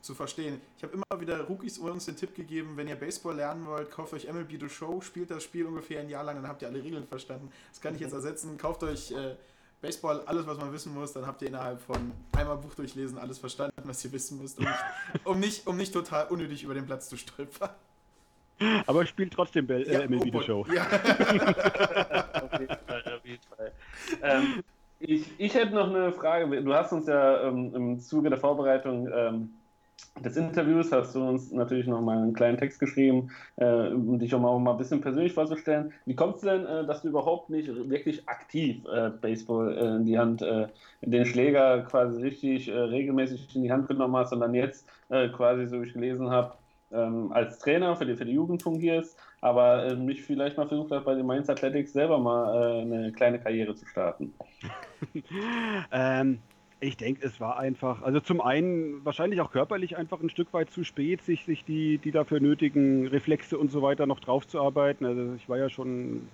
[SPEAKER 2] zu verstehen. Ich habe immer wieder Rookies uns den Tipp gegeben, wenn ihr Baseball lernen wollt, kauft euch MLB The Show, spielt das Spiel ungefähr ein Jahr lang, dann habt ihr alle Regeln verstanden. Das kann ich jetzt ersetzen. Kauft euch äh, Baseball, alles, was man wissen muss, dann habt ihr innerhalb von einmal Buch durchlesen alles verstanden, was ihr wissen müsst, um nicht, um nicht, um nicht total unnötig über den Platz zu stolpern.
[SPEAKER 4] Aber spielt trotzdem Bell, ja, äh, MLB oh, The Show. Ja. [LAUGHS]
[SPEAKER 3] auf jeden Fall, auf jeden Fall. Ähm, ich, ich hätte noch eine Frage. Du hast uns ja ähm, im Zuge der Vorbereitung ähm, des Interviews hast du uns natürlich noch mal einen kleinen Text geschrieben, äh, um dich auch mal, auch mal ein bisschen persönlich vorzustellen. Wie kommt es denn, äh, dass du überhaupt nicht wirklich aktiv äh, Baseball äh, in die Hand, äh, den Schläger quasi richtig äh, regelmäßig in die Hand genommen hast, sondern jetzt quasi, so wie ich gelesen habe, ähm, als Trainer für die, für die Jugend fungierst, aber äh, mich vielleicht mal versucht hat, bei den Mainz Athletics selber mal äh, eine kleine Karriere zu starten. [LAUGHS]
[SPEAKER 4] ähm, ich denke, es war einfach, also zum einen wahrscheinlich auch körperlich einfach ein Stück weit zu spät, sich, sich die, die dafür nötigen Reflexe und so weiter noch draufzuarbeiten. Also ich war ja schon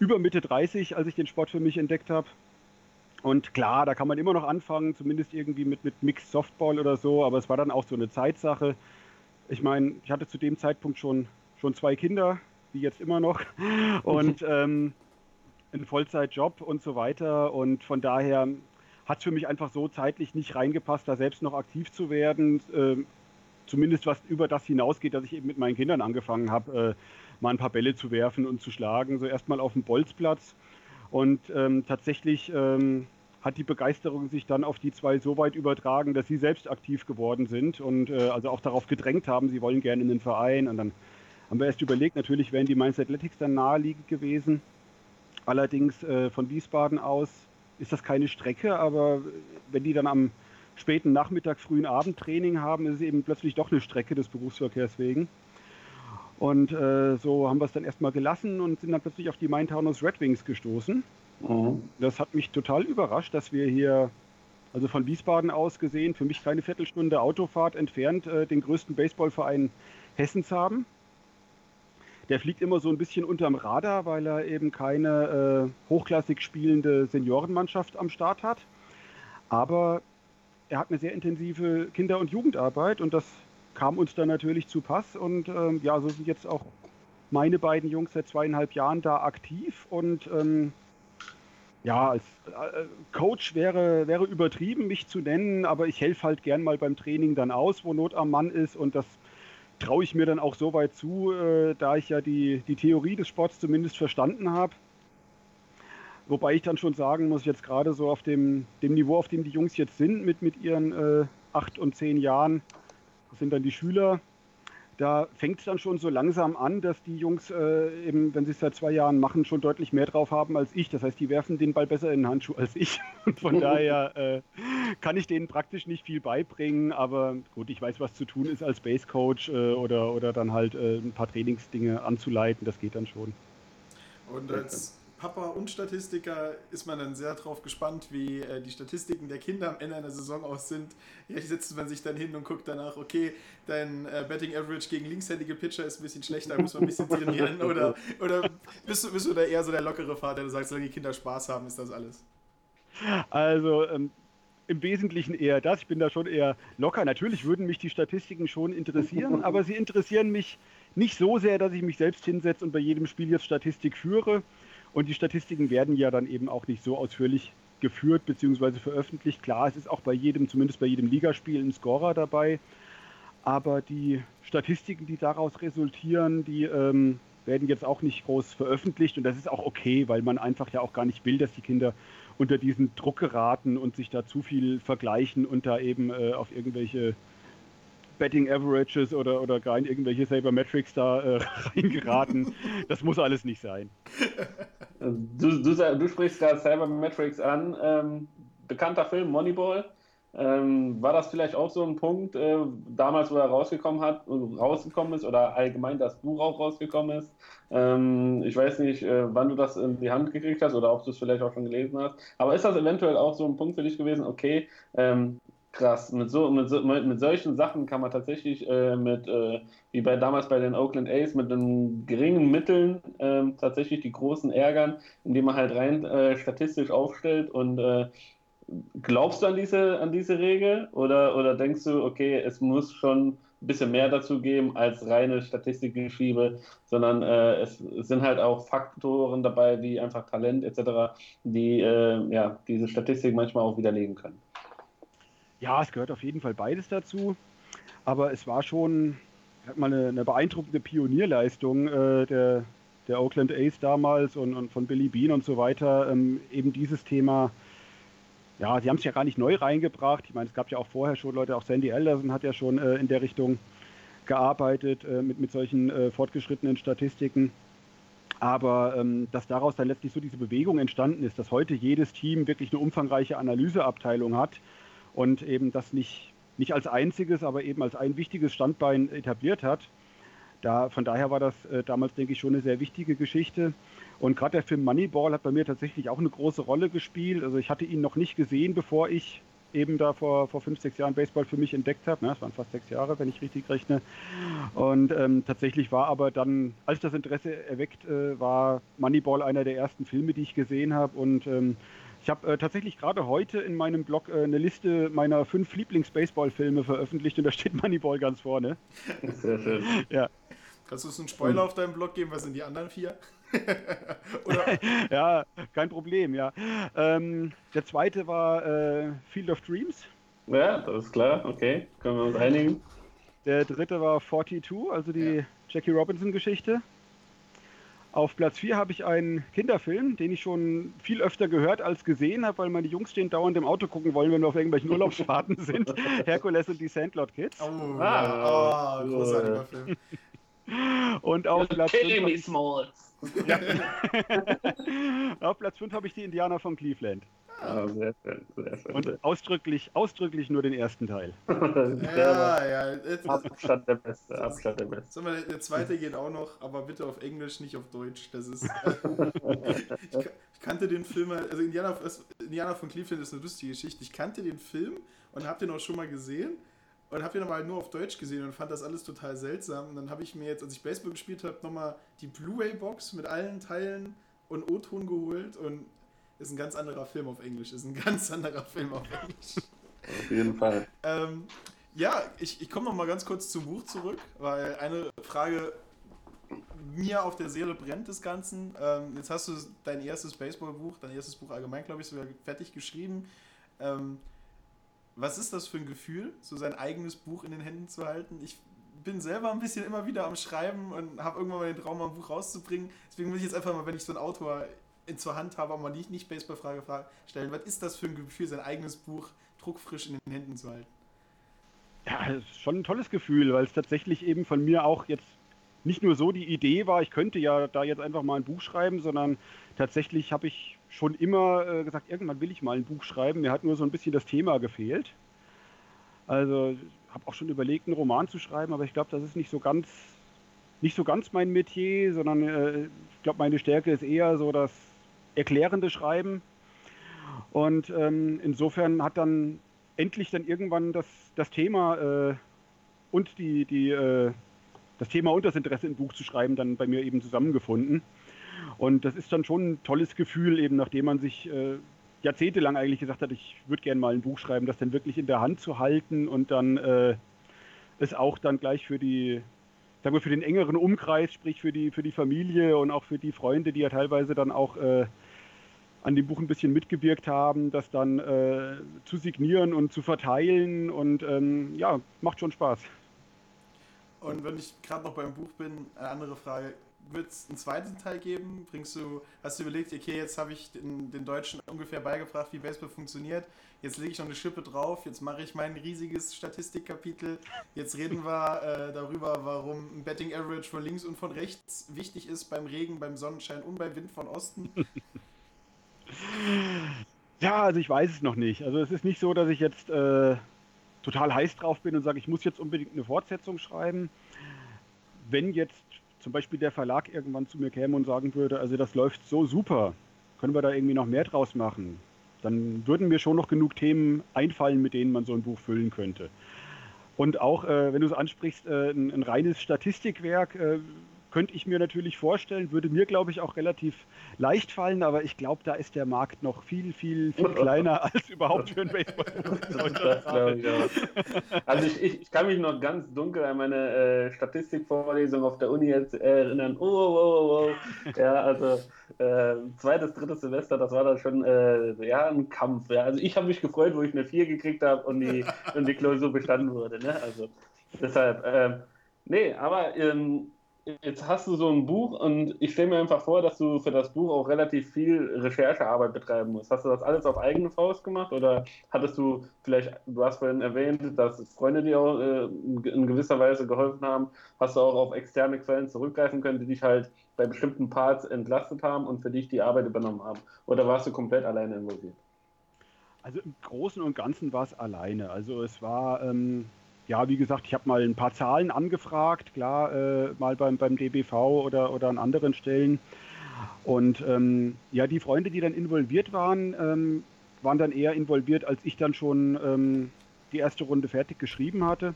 [SPEAKER 4] über Mitte 30, als ich den Sport für mich entdeckt habe. Und klar, da kann man immer noch anfangen, zumindest irgendwie mit, mit Mixed Softball oder so, aber es war dann auch so eine Zeitsache. Ich meine, ich hatte zu dem Zeitpunkt schon, schon zwei Kinder, wie jetzt immer noch. [LAUGHS] Und ähm, ein Vollzeitjob und so weiter. Und von daher hat es für mich einfach so zeitlich nicht reingepasst, da selbst noch aktiv zu werden. Äh, zumindest was über das hinausgeht, dass ich eben mit meinen Kindern angefangen habe, äh, mal ein paar Bälle zu werfen und zu schlagen. So erstmal auf dem Bolzplatz. Und ähm, tatsächlich ähm, hat die Begeisterung sich dann auf die zwei so weit übertragen, dass sie selbst aktiv geworden sind und äh, also auch darauf gedrängt haben, sie wollen gerne in den Verein. Und dann haben wir erst überlegt, natürlich wären die Mainz Athletics dann naheliegend gewesen. Allerdings äh, von Wiesbaden aus ist das keine Strecke, aber wenn die dann am späten Nachmittag, frühen Abendtraining haben, ist es eben plötzlich doch eine Strecke des Berufsverkehrs wegen. Und äh, so haben wir es dann erstmal gelassen und sind dann plötzlich auf die Main Taunus Red Wings gestoßen. Mhm. Das hat mich total überrascht, dass wir hier, also von Wiesbaden aus gesehen, für mich keine Viertelstunde Autofahrt entfernt, äh, den größten Baseballverein Hessens haben. Der fliegt immer so ein bisschen unterm Radar, weil er eben keine äh, hochklassig spielende Seniorenmannschaft am Start hat. Aber er hat eine sehr intensive Kinder- und Jugendarbeit und das kam uns dann natürlich zu Pass. Und ähm, ja, so sind jetzt auch meine beiden Jungs seit zweieinhalb Jahren da aktiv und ähm, ja, als äh, Coach wäre, wäre übertrieben, mich zu nennen, aber ich helfe halt gern mal beim Training dann aus, wo Not am Mann ist und das traue ich mir dann auch so weit zu, äh, da ich ja die, die Theorie des Sports zumindest verstanden habe. Wobei ich dann schon sagen muss, jetzt gerade so auf dem, dem Niveau, auf dem die Jungs jetzt sind, mit, mit ihren äh, acht und zehn Jahren, das sind dann die Schüler, da fängt es dann schon so langsam an, dass die Jungs äh, eben, wenn sie es seit zwei Jahren machen, schon deutlich mehr drauf haben als ich. Das heißt, die werfen den Ball besser in den Handschuh als ich. [LAUGHS] Und von daher äh, kann ich denen praktisch nicht viel beibringen. Aber gut, ich weiß, was zu tun ist als Base Coach äh, oder, oder dann halt äh, ein paar Trainingsdinge anzuleiten. Das geht dann schon.
[SPEAKER 2] Und als Papa und Statistiker ist man dann sehr darauf gespannt, wie äh, die Statistiken der Kinder am Ende einer Saison aus sind. Hier setzt man sich dann hin und guckt danach, okay, dein äh, Betting Average gegen linkshändige Pitcher ist ein bisschen schlechter, muss man ein bisschen trainieren. [LAUGHS] Oder, oder bist, du, bist du da eher so der lockere Vater, der sagt, solange die Kinder Spaß haben, ist das alles?
[SPEAKER 4] Also, ähm, im Wesentlichen eher das. Ich bin da schon eher locker. Natürlich würden mich die Statistiken schon interessieren, [LAUGHS] aber sie interessieren mich nicht so sehr, dass ich mich selbst hinsetze und bei jedem Spiel jetzt Statistik führe. Und die Statistiken werden ja dann eben auch nicht so ausführlich geführt bzw. veröffentlicht. Klar, es ist auch bei jedem, zumindest bei jedem Ligaspiel, ein Scorer dabei. Aber die Statistiken, die daraus resultieren, die ähm, werden jetzt auch nicht groß veröffentlicht. Und das ist auch okay, weil man einfach ja auch gar nicht will, dass die Kinder unter diesen Druck geraten und sich da zu viel vergleichen und da eben äh, auf irgendwelche Betting Averages oder, oder gar in irgendwelche Sabermetrics da äh, [LAUGHS] reingeraten. Das muss alles nicht sein.
[SPEAKER 3] Du, du, du sprichst gerade Sabermetrics an. Ähm, bekannter Film, Moneyball. Ähm, war das vielleicht auch so ein Punkt, äh, damals, wo er rausgekommen hat, rausgekommen ist oder allgemein das Buch auch rausgekommen ist? Ähm, ich weiß nicht, äh, wann du das in die Hand gekriegt hast oder ob du es vielleicht auch schon gelesen hast. Aber ist das eventuell auch so ein Punkt für dich gewesen? Okay, ähm, krass. Mit, so, mit, so, mit, mit solchen Sachen kann man tatsächlich äh, mit, äh, wie bei damals bei den Oakland A's, mit den geringen Mitteln äh, tatsächlich die großen ärgern, indem man halt rein äh, statistisch aufstellt und äh, glaubst du an diese, an diese Regel oder, oder denkst du, okay, es muss schon ein bisschen mehr dazu geben als reine Statistikgeschiebe, sondern äh, es, es, sind halt auch Faktoren dabei, wie einfach Talent etc., die ja, diese Statistik manchmal auch widerlegen können.
[SPEAKER 4] Ja, es gehört auf jeden Fall beides dazu. Aber es war schon mal eine, eine beeindruckende Pionierleistung äh, der, der Oakland A's damals und, und, von Billy Bean und so weiter, ähm, eben dieses Thema. Ja, sie haben es ja gar nicht neu reingebracht. Ich meine, es gab ja auch vorher schon Leute, auch Sandy Alderson hat ja schon äh, in der Richtung gearbeitet äh, mit, mit solchen äh, fortgeschrittenen Statistiken. Aber ähm, dass daraus dann letztlich so diese Bewegung entstanden ist, dass heute jedes Team wirklich eine umfangreiche Analyseabteilung hat, und eben das nicht, nicht als einziges, aber eben als ein wichtiges Standbein etabliert hat. Da, von daher war das äh, damals, denke ich, schon eine sehr wichtige Geschichte. Und gerade der Film Moneyball hat bei mir tatsächlich auch eine große Rolle gespielt. Also ich hatte ihn noch nicht gesehen, bevor ich eben da vor, vor fünf, sechs Jahren Baseball für mich entdeckt habe. Das waren fast sechs Jahre, wenn ich richtig rechne. Und ähm, tatsächlich war aber dann, als das Interesse erweckt äh, war, Moneyball einer der ersten Filme, die ich gesehen habe. Und ähm, ich habe äh, tatsächlich gerade heute in meinem Blog äh, eine Liste meiner fünf Lieblings-Baseball-Filme veröffentlicht und da steht Moneyball ganz vorne.
[SPEAKER 3] Sehr schön. [LAUGHS]
[SPEAKER 4] Ja.
[SPEAKER 2] Kannst du uns einen Spoiler auf deinem Blog geben? Was sind die anderen vier? [LAUGHS] [LAUGHS]
[SPEAKER 4] ja, kein Problem, ja. Ähm, der zweite war äh, Field of Dreams.
[SPEAKER 3] Ja, das ist klar, okay. Können wir uns einigen.
[SPEAKER 4] Der dritte war 42, also die ja. Jackie Robinson-Geschichte. Auf Platz 4 habe ich einen Kinderfilm, den ich schon viel öfter gehört als gesehen habe, weil meine Jungs stehen dauernd im Auto gucken wollen, wenn wir auf irgendwelchen Urlaubsfahrten [LAUGHS] sind. Hercules und die Sandlot Kids.
[SPEAKER 2] Oh, ah, oh, großartiger Film.
[SPEAKER 4] Und auf Platz
[SPEAKER 3] 5
[SPEAKER 4] ja. [LAUGHS] auf Platz 5 habe ich die Indianer von Cleveland.
[SPEAKER 3] Ah, sehr schön, sehr schön.
[SPEAKER 4] Und ausdrücklich, ausdrücklich nur den ersten Teil. [LAUGHS]
[SPEAKER 2] ja, ja.
[SPEAKER 3] Abstand der Beste, Abstand der Beste.
[SPEAKER 2] Sag mal, der zweite geht auch noch, aber bitte auf Englisch, nicht auf Deutsch. Das ist. [LAUGHS] [LAUGHS] ich, kannte den Film, also Indianer, Indianer von Cleveland ist eine lustige Geschichte. Ich kannte den Film und habe den auch schon mal gesehen und habe den aber nur auf Deutsch gesehen und fand das alles total seltsam. Und dann habe ich mir jetzt, als ich Baseball gespielt habe, nochmal die Blu-ray-Box mit allen Teilen und O-Ton geholt und ist ein ganz anderer Film auf Englisch. Ist ein [LAUGHS] ganz anderer Film auf Englisch.
[SPEAKER 3] Auf jeden Fall.
[SPEAKER 2] ähm, ja, ich, ich komme noch mal ganz kurz zum Buch zurück, weil eine Frage mir auf der Seele brennt des Ganzen. Ähm, jetzt hast du dein erstes Baseballbuch, dein erstes Buch allgemein, glaube ich, sogar fertig geschrieben. Ähm, was ist das für ein Gefühl, so sein eigenes Buch in den Händen zu halten? Ich bin selber ein bisschen immer wieder am Schreiben und habe irgendwann mal den Traum, ein Buch rauszubringen. Deswegen muss ich jetzt einfach mal, wenn ich so einen Autor zur Hand habe, aber nicht, nicht Baseballfrage stellen. Was ist das für ein Gefühl, sein eigenes Buch druckfrisch in den Händen zu halten?
[SPEAKER 4] Ja, das ist schon ein tolles Gefühl, weil es tatsächlich eben von mir auch jetzt nicht nur so die Idee war, ich könnte ja da jetzt einfach mal ein Buch schreiben, sondern tatsächlich habe ich schon immer äh, gesagt, irgendwann will ich mal ein Buch schreiben. Mir hat nur so ein bisschen das Thema gefehlt. Also habe auch schon überlegt, einen Roman zu schreiben, aber ich glaube, das ist nicht so ganz, nicht so ganz mein Metier, sondern äh, ich glaube, meine Stärke ist eher so das erklärende Schreiben. Und ähm, insofern hat dann endlich dann irgendwann das, das Thema äh, und die, die, äh, das Thema und das Interesse, ein Buch zu schreiben, dann bei mir eben zusammengefunden. Und das ist dann schon ein tolles Gefühl, eben nachdem man sich äh, jahrzehntelang eigentlich gesagt hat, ich würde gerne mal ein Buch schreiben, das dann wirklich in der Hand zu halten und dann äh, es auch dann gleich für die, sagen wir, für den engeren Umkreis, sprich für die, für die Familie und auch für die Freunde, die ja teilweise dann auch äh, an dem Buch ein bisschen mitgewirkt haben, das dann äh, zu signieren und zu verteilen und ähm, ja, macht schon Spaß.
[SPEAKER 2] Und wenn ich gerade noch beim Buch bin, eine andere Frage wird es einen zweiten Teil geben? Bringst du, hast du überlegt, okay, jetzt habe ich den, den, Deutschen ungefähr beigebracht, wie Baseball funktioniert. Jetzt lege ich noch eine Schippe drauf. Jetzt mache ich mein riesiges Statistikkapitel. Jetzt reden wir äh, darüber, warum ein Betting Average von links und von rechts wichtig ist beim Regen, beim Sonnenschein und beim Wind von Osten. [LAUGHS]
[SPEAKER 4] Ja, also ich weiß es noch nicht. Also es ist nicht so, dass ich jetzt äh, total heiß drauf bin und sage, ich muss jetzt unbedingt eine Fortsetzung schreiben. Wenn jetzt zum Beispiel der Verlag irgendwann zu mir käme und sagen würde, also das läuft so super, können wir da irgendwie noch mehr draus machen, dann würden mir schon noch genug Themen einfallen, mit denen man so ein Buch füllen könnte. Und auch, äh, wenn du es ansprichst, äh, ein, ein, reines Statistikwerk äh, könnte ich mir natürlich vorstellen, würde mir, glaube ich, auch relativ leicht fallen, aber ich glaube, da ist der Markt noch viel, viel, viel kleiner [LAUGHS] als überhaupt für ein Baseball.
[SPEAKER 3] ich. Also ich, ich, ich, kann mich noch ganz dunkel an meine äh, Statistikvorlesung auf der Uni jetzt erinnern. Oh, oh, oh, oh. Ja, also äh, zweites, drittes Semester, das war dann schon äh, ja, ein Kampf. Ja. Also ich habe mich gefreut, wo ich eine 4 gekriegt habe und die, und die Klausur bestanden wurde. Ne? Also deshalb, äh, nee, aber ähm, jetzt hast du so ein Buch und ich stelle mir einfach vor, dass du für das Buch auch relativ viel Recherchearbeit betreiben musst. Hast du das alles auf eigene Faust gemacht oder hattest du vielleicht, du hast vorhin erwähnt, dass Freunde dir auch äh, in gewisser Weise geholfen haben, hast du auch auf externe Quellen zurückgreifen können, die dich halt bei bestimmten Parts entlastet haben und für dich die Arbeit übernommen haben? Oder warst du komplett alleine involviert?
[SPEAKER 4] Also im Großen und Ganzen war es alleine. Also es war ähm, ja, wie gesagt, ich habe mal ein paar Zahlen angefragt, klar, äh, mal beim, beim DBV oder, oder an anderen Stellen. Und ähm, ja, die Freunde, die dann involviert waren, ähm, waren dann eher involviert, als ich dann schon ähm, die erste Runde fertig geschrieben hatte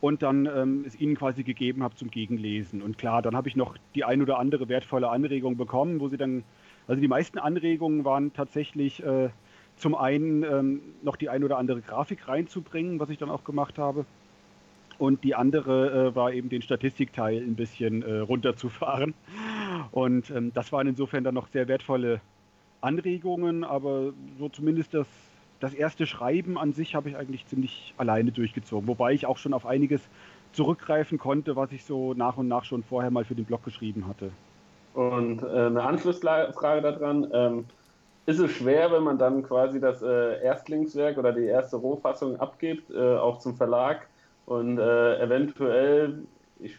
[SPEAKER 4] und dann ähm, es ihnen quasi gegeben habe zum Gegenlesen. Und klar, dann habe ich noch die ein oder andere wertvolle Anregung bekommen, wo sie dann, also die meisten Anregungen waren tatsächlich äh, zum einen ähm, noch die ein oder andere Grafik reinzubringen, was ich dann auch gemacht habe. Und die andere äh, war eben den Statistikteil ein bisschen äh, runterzufahren. Und ähm, das waren insofern dann noch sehr wertvolle Anregungen, aber so zumindest das, das erste Schreiben an sich habe ich eigentlich ziemlich alleine durchgezogen. Wobei ich auch schon auf einiges zurückgreifen konnte, was ich so nach und nach schon vorher mal für den Blog geschrieben hatte.
[SPEAKER 3] Und äh, eine Anschlussfrage daran. Ähm, ist es schwer, wenn man dann quasi das äh, Erstlingswerk oder die erste Rohfassung abgibt, äh, auch zum Verlag und äh, eventuell, ich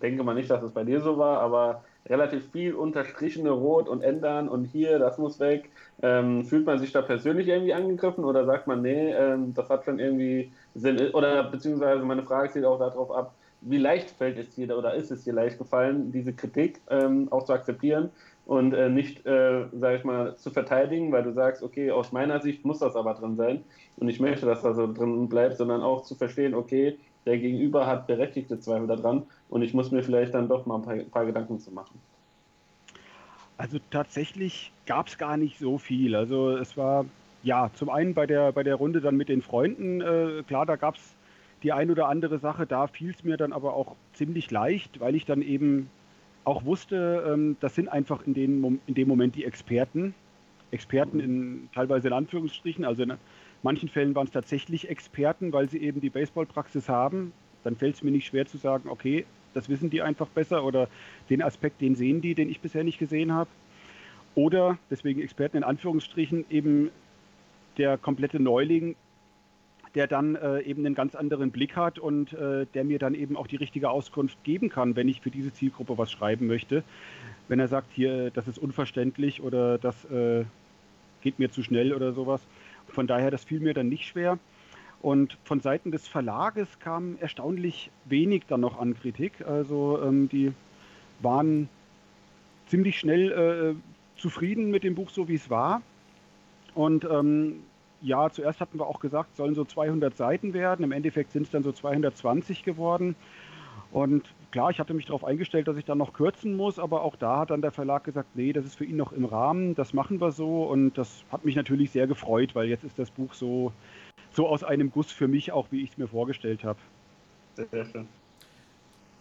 [SPEAKER 3] denke mal nicht, dass es bei dir so war, aber relativ viel unterstrichene Rot und ändern und hier, das muss weg. Ähm, fühlt man sich da persönlich irgendwie angegriffen oder sagt man, nee, ähm, das hat schon irgendwie Sinn? Oder beziehungsweise meine Frage zielt auch darauf ab, wie leicht fällt es dir oder ist es dir leicht gefallen, diese Kritik ähm, auch zu akzeptieren und äh, nicht, äh, sage ich mal, zu verteidigen, weil du sagst, okay, aus meiner Sicht muss das aber drin sein und ich möchte, dass das so drin bleibt, sondern auch zu verstehen, okay, der Gegenüber hat berechtigte Zweifel daran und ich muss mir vielleicht dann doch mal ein paar, paar Gedanken zu machen.
[SPEAKER 4] Also tatsächlich gab es gar nicht so viel. Also es war ja zum einen bei der bei der Runde dann mit den Freunden äh, klar, da gab es die ein oder andere Sache. Da fiel es mir dann aber auch ziemlich leicht, weil ich dann eben auch wusste, ähm, das sind einfach in, den, in dem Moment die Experten. Experten in teilweise in Anführungsstrichen, also in manchen Fällen waren es tatsächlich Experten, weil sie eben die Baseballpraxis haben. Dann fällt es mir nicht schwer zu sagen, okay, das wissen die einfach besser oder den Aspekt, den sehen die, den ich bisher nicht gesehen habe. Oder, deswegen Experten in Anführungsstrichen, eben der komplette Neuling, der dann äh, eben einen ganz anderen Blick hat und äh, der mir dann eben auch die richtige Auskunft geben kann, wenn ich für diese Zielgruppe was schreiben möchte. Wenn er sagt, hier, das ist unverständlich oder das äh, geht mir zu schnell oder sowas. Von daher, das fiel mir dann nicht schwer. Und von Seiten des Verlages kam erstaunlich wenig dann noch an Kritik. Also ähm, die waren ziemlich schnell äh, zufrieden mit dem Buch, so wie es war. Und ähm, ja, zuerst hatten wir auch gesagt, sollen so 200 Seiten werden. Im Endeffekt sind es dann so 220 geworden. Und klar, ich hatte mich darauf eingestellt, dass ich dann noch kürzen muss, aber auch da hat dann der Verlag gesagt, nee, das ist für ihn noch im Rahmen, das machen wir so. Und das hat mich natürlich sehr gefreut, weil jetzt ist das Buch so, so aus einem Guss für mich, auch wie ich es mir vorgestellt habe. Sehr schön.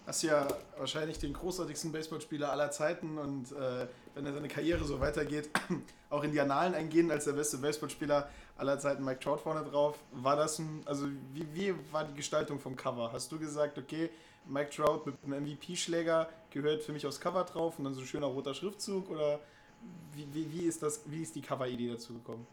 [SPEAKER 2] Hast ja wahrscheinlich den großartigsten Baseballspieler aller Zeiten und äh, wenn er seine Karriere so weitergeht, [CLEARS THROAT] auch in die Annalen eingehen als der beste Baseballspieler aller Zeiten Mike Trout vorne drauf. War das ein, also wie, wie war die Gestaltung vom Cover? Hast du gesagt, okay, Mike Trout mit einem MVP-Schläger gehört für mich aufs Cover drauf und dann so ein schöner roter Schriftzug oder wie, wie, wie ist das, wie ist die Cover-Idee dazu gekommen?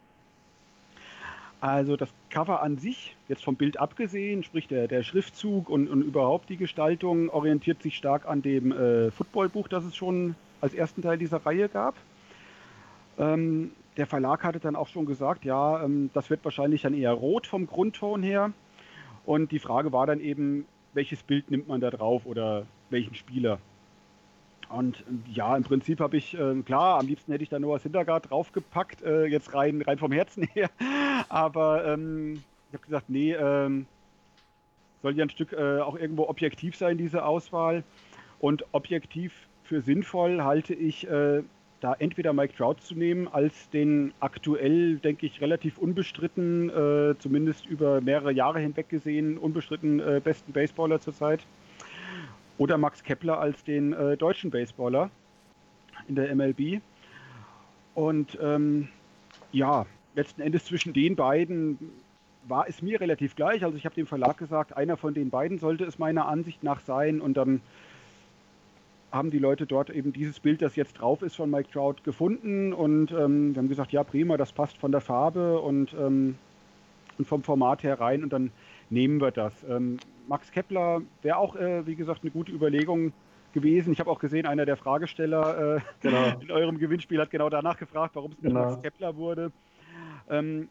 [SPEAKER 4] Also das Cover an sich, jetzt vom Bild abgesehen, sprich der, der Schriftzug und, und überhaupt die Gestaltung, orientiert sich stark an dem äh, Footballbuch, das es schon als ersten Teil dieser Reihe gab. Ähm, der Verlag hatte dann auch schon gesagt, ja, ähm, das wird wahrscheinlich dann eher rot vom Grundton her. Und die Frage war dann eben, welches Bild nimmt man da drauf oder welchen Spieler. Und ähm, ja, im Prinzip habe ich, äh, klar, am liebsten hätte ich da Noah Syndergaard draufgepackt, äh, jetzt rein, rein vom Herzen [LAUGHS] her. Aber ähm, ich habe gesagt, nee, ähm, soll ja ein Stück äh, auch irgendwo objektiv sein, diese Auswahl. Und objektiv für sinnvoll halte ich äh, da entweder Mike Trout zu nehmen als den aktuell, denke ich, relativ unbestritten, äh, zumindest über mehrere Jahre hinweg gesehen, unbestritten äh, besten Baseballer zurzeit. Oder Max Kepler als den äh, deutschen Baseballer in der MLB. Und ähm, ja, letzten Endes zwischen den beiden war es mir relativ gleich. Also ich habe dem Verlag gesagt, einer von den beiden sollte es meiner Ansicht nach sein. Und dann haben die Leute dort eben dieses Bild, das jetzt drauf ist von Mike Trout, gefunden und ähm, wir haben gesagt, ja prima, das passt von der Farbe und, ähm, und vom Format her rein und dann nehmen wir das. Ähm, Max Kepler wäre auch, äh, wie gesagt, eine gute Überlegung gewesen. Ich habe auch gesehen, einer der Fragesteller äh, genau. [LAUGHS] in eurem Gewinnspiel hat genau danach gefragt, warum es genau. Max Kepler wurde. Ähm,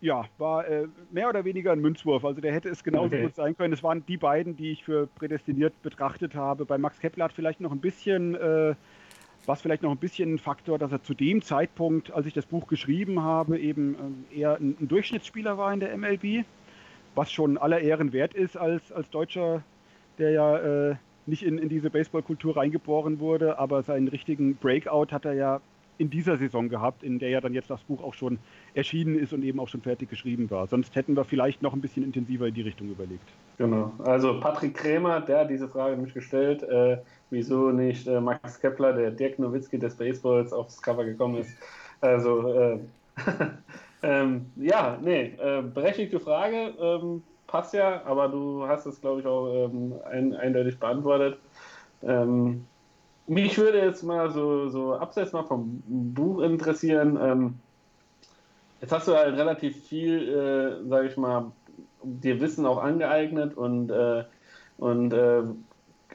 [SPEAKER 4] ja, war äh, mehr oder weniger ein Münzwurf. Also der hätte es genauso okay. gut sein können. Es waren die beiden, die ich für prädestiniert betrachtet habe. Bei Max Kepler hat vielleicht noch ein bisschen, äh, war es vielleicht noch ein bisschen ein Faktor, dass er zu dem Zeitpunkt, als ich das Buch geschrieben habe, eben äh, eher ein, ein, Durchschnittsspieler war in der MLB. Was schon aller Ehren wert ist als, als Deutscher, der ja äh, nicht in, in diese Baseballkultur reingeboren wurde, aber seinen richtigen Breakout hat er ja in dieser Saison gehabt, in der ja dann jetzt das Buch auch schon erschienen ist und eben auch schon fertig geschrieben war. Sonst hätten wir vielleicht noch ein bisschen intensiver in die Richtung überlegt.
[SPEAKER 3] Genau. Also Patrick Krämer, der hat diese Frage nämlich gestellt, äh, wieso nicht äh, Max Kepler, der Dirk Nowitzki des Baseballs, aufs Cover gekommen ist. Also äh, [LAUGHS] ähm, ja, nee, äh, berechtigte Frage, ähm, passt ja, aber du hast es, glaube ich, auch ähm, ein, eindeutig beantwortet. Ähm, mich würde jetzt mal so, so abseits mal vom Buch interessieren. Ähm, jetzt hast du halt relativ viel, äh, sage ich mal, dir Wissen auch angeeignet und, äh, und äh,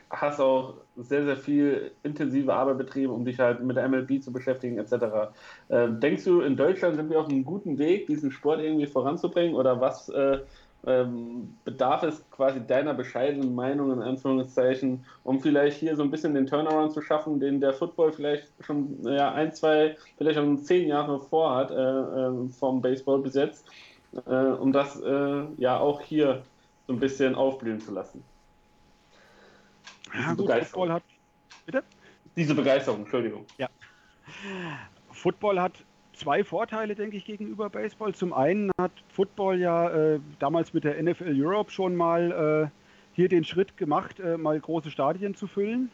[SPEAKER 3] hast auch sehr, sehr viel intensive Arbeit betrieben, um dich halt mit der MLB zu beschäftigen, etc. Äh, denkst du, in Deutschland sind wir auf einem guten Weg, diesen Sport irgendwie voranzubringen? Oder was äh, ähm, bedarf es quasi deiner bescheidenen Meinung, in Anführungszeichen, um vielleicht hier so ein bisschen den Turnaround zu schaffen, den der Football vielleicht schon ja, ein, zwei, vielleicht schon zehn Jahre vorhat, äh, äh, vom Baseball bis jetzt, äh, um das äh, ja auch hier so ein bisschen aufblühen zu lassen?
[SPEAKER 4] Ja, gut, Football hat.
[SPEAKER 3] Bitte? Diese Begeisterung, Entschuldigung.
[SPEAKER 4] Ja. Football hat zwei Vorteile, denke ich, gegenüber Baseball. Zum einen hat Football ja äh, damals mit der NFL Europe schon mal äh, hier den Schritt gemacht, äh, mal große Stadien zu füllen.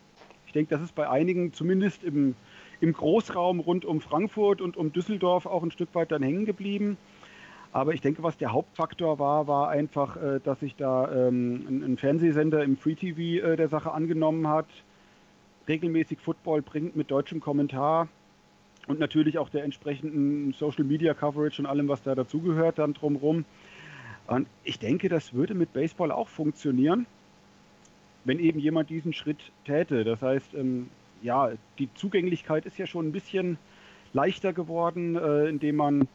[SPEAKER 4] Ich denke, das ist bei einigen zumindest im, im Großraum rund um Frankfurt und um Düsseldorf auch ein Stück weit dann hängen geblieben. Aber ich denke, was der Hauptfaktor war, war einfach, äh, dass sich da ähm, ein, ein, Fernsehsender im Free TV äh, der Sache angenommen hat, regelmäßig Football bringt mit deutschem Kommentar und natürlich auch der entsprechenden Social Media Coverage und allem, was da dazugehört, dann drumherum. Und ich denke, das würde mit Baseball auch funktionieren, wenn eben jemand diesen Schritt täte. Das heißt, ähm, ja, die Zugänglichkeit ist ja schon ein bisschen leichter geworden, äh, indem man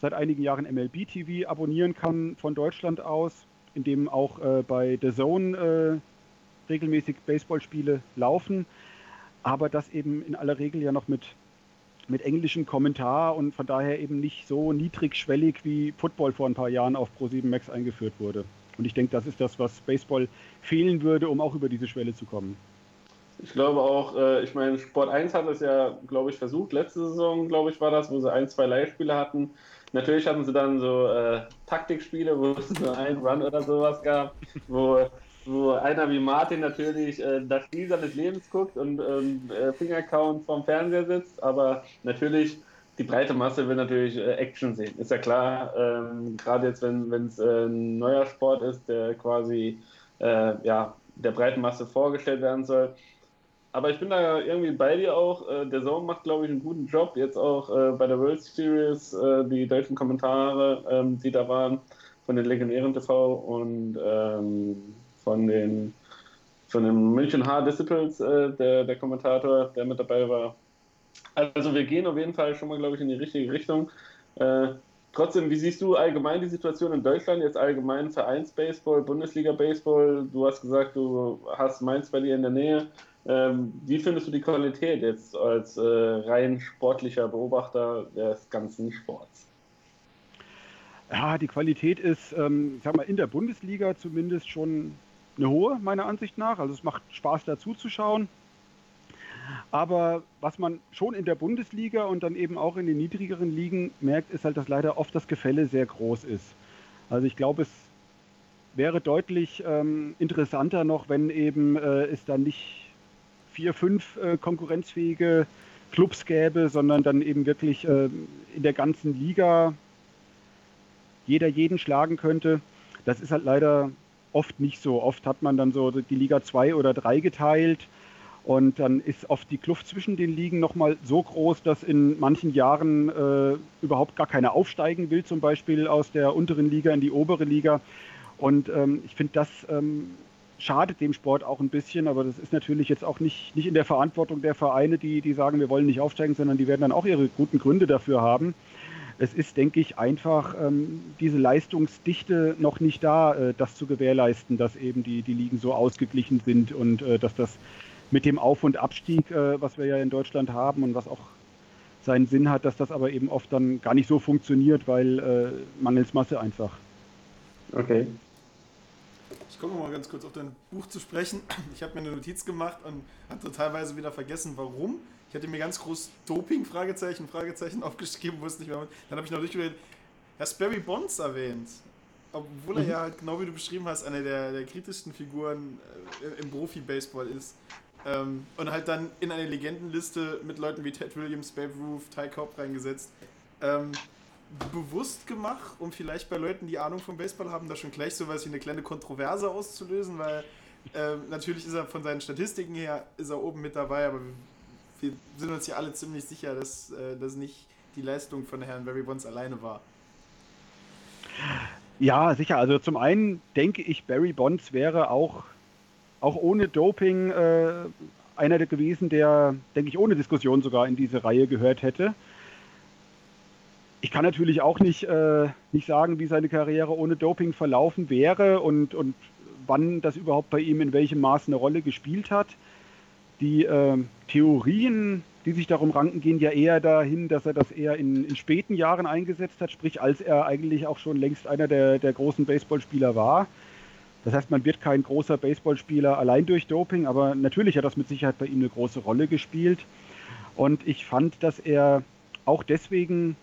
[SPEAKER 4] seit einigen Jahren MLB TV abonnieren kann von Deutschland aus, indem auch äh, bei The Zone äh, regelmäßig Baseballspiele laufen, aber das eben in aller Regel ja noch mit mit englischem Kommentar und von daher eben nicht so niedrigschwellig wie Football vor ein paar Jahren auf Pro7 Max eingeführt wurde. Und ich denke, das ist das, was Baseball fehlen würde, um auch über diese Schwelle zu kommen.
[SPEAKER 3] Ich glaube auch, äh, ich meine, Sport 1 hat es ja, glaube ich, versucht. Letzte Saison, glaube ich, war das, wo sie ein, zwei Live-Spiele hatten. Natürlich hatten sie dann so äh, Taktikspiele, wo es nur einen Run oder sowas gab, wo wo einer wie Martin natürlich äh, das Spiel seines Lebens guckt und ähm, äh, Fingercount vorm Fernseher sitzt, aber natürlich die breite Masse will natürlich äh, Action sehen. Ist ja klar, ähm, gerade jetzt, wenn es äh, ein neuer Sport ist, der quasi äh, ja, der breiten Masse vorgestellt werden soll. Aber ich bin da irgendwie bei dir auch. Äh, der Zone macht, glaube ich, einen guten Job. Jetzt auch äh, bei der World Series, die deutschen Kommentare, ähm, die da waren von den Legionären TV und ähm, von den von dem München H Disciples, äh, der, der Kommentator, der mit dabei war. Also wir gehen auf jeden Fall schon mal, glaube ich, in die richtige Richtung. Äh, trotzdem, wie siehst du allgemein die Situation in Deutschland, jetzt allgemein Vereinsbaseball, Bundesliga-Baseball? Du hast gesagt, du hast Mainz bei dir in der Nähe. Ähm, wie findest du die Qualität jetzt als äh, rein sportlicher Beobachter des ganzen Sports?
[SPEAKER 4] Ja, die Qualität ist, ähm, ich sag mal, in der Bundesliga zumindest schon eine hohe, meiner Ansicht nach. Also es macht Spaß dazu zu schauen. Aber was man schon in der Bundesliga und dann eben auch in den niedrigeren Ligen merkt, ist halt, dass leider oft das Gefälle sehr groß ist. Also ich glaube, es wäre deutlich ähm, interessanter noch, wenn eben äh, es dann nicht vier, fünf äh, konkurrenzfähige Clubs gäbe, sondern dann eben wirklich äh, in der ganzen Liga jeder jeden schlagen könnte. Das ist halt leider oft nicht so. Oft hat man dann so die Liga 2 oder 3 geteilt und dann ist oft die Kluft zwischen den Ligen nochmal so groß, dass in manchen Jahren äh, überhaupt gar keiner aufsteigen will, zum Beispiel aus der unteren Liga in die obere Liga. Und ähm, ich finde, das ähm, schadet dem Sport auch ein bisschen, aber das ist natürlich jetzt auch nicht, nicht in der Verantwortung der Vereine, die, die sagen, wir wollen nicht aufsteigen, sondern die werden dann auch ihre guten Gründe dafür haben es ist, denke ich, einfach ähm, diese Leistungsdichte noch nicht da, äh, das zu gewährleisten, dass eben die, die Ligen so ausgeglichen sind und äh, dass das mit dem Auf- und Abstieg, äh, was wir ja in Deutschland haben und was auch seinen Sinn hat, dass das aber eben oft dann gar nicht so funktioniert, weil äh, mangels Masse einfach.
[SPEAKER 3] Okay.
[SPEAKER 2] Ich komme mal ganz kurz auf dein Buch zu sprechen. Ich habe mir eine Notiz gemacht und habe totalweise wieder vergessen, warum. Ich hatte mir ganz groß Doping, Fragezeichen, Fragezeichen [LAUGHS] aufgeschrieben, wusste nicht mehr. Dann habe ich noch durchgewählt, hast Barry Bonds erwähnt. Obwohl er mhm. ja halt, genau wie du beschrieben hast, eine der, der kritischsten Figuren äh, im Profi-Baseball ist. Ähm, und halt dann in eine Legendenliste mit Leuten wie Ted Williams, Babe Ruth, Ty Cobb reingesetzt. Ähm, bewusst gemacht, um vielleicht bei Leuten, die Ahnung vom Baseball haben, da schon gleich sowas wie eine kleine Kontroverse auszulösen, weil äh, natürlich ist er von seinen Statistiken her ist er oben mit dabei, aber wir, sind uns ja alle ziemlich sicher, dass äh, das nicht die Leistung von Herrn Barry Bonds alleine war.
[SPEAKER 4] Ja, sicher. Also zum einen denke ich, Barry Bonds wäre auch, auch ohne Doping äh, einer gewesen, der, denke ich, ohne Diskussion sogar in diese Reihe gehört hätte. Ich kann natürlich auch nicht, äh, nicht sagen, wie seine Karriere ohne Doping verlaufen wäre und, und wann das überhaupt bei ihm in welchem Maß eine Rolle gespielt hat. Die äh, Theorien, die sich darum ranken, gehen ja eher dahin, dass er das eher in, in, späten Jahren eingesetzt hat, sprich als er eigentlich auch schon längst einer der, der großen Baseballspieler war. Das heißt, man wird kein großer Baseballspieler allein durch Doping, aber natürlich hat das mit Sicherheit bei ihm eine große Rolle gespielt. Und ich fand, dass er auch deswegen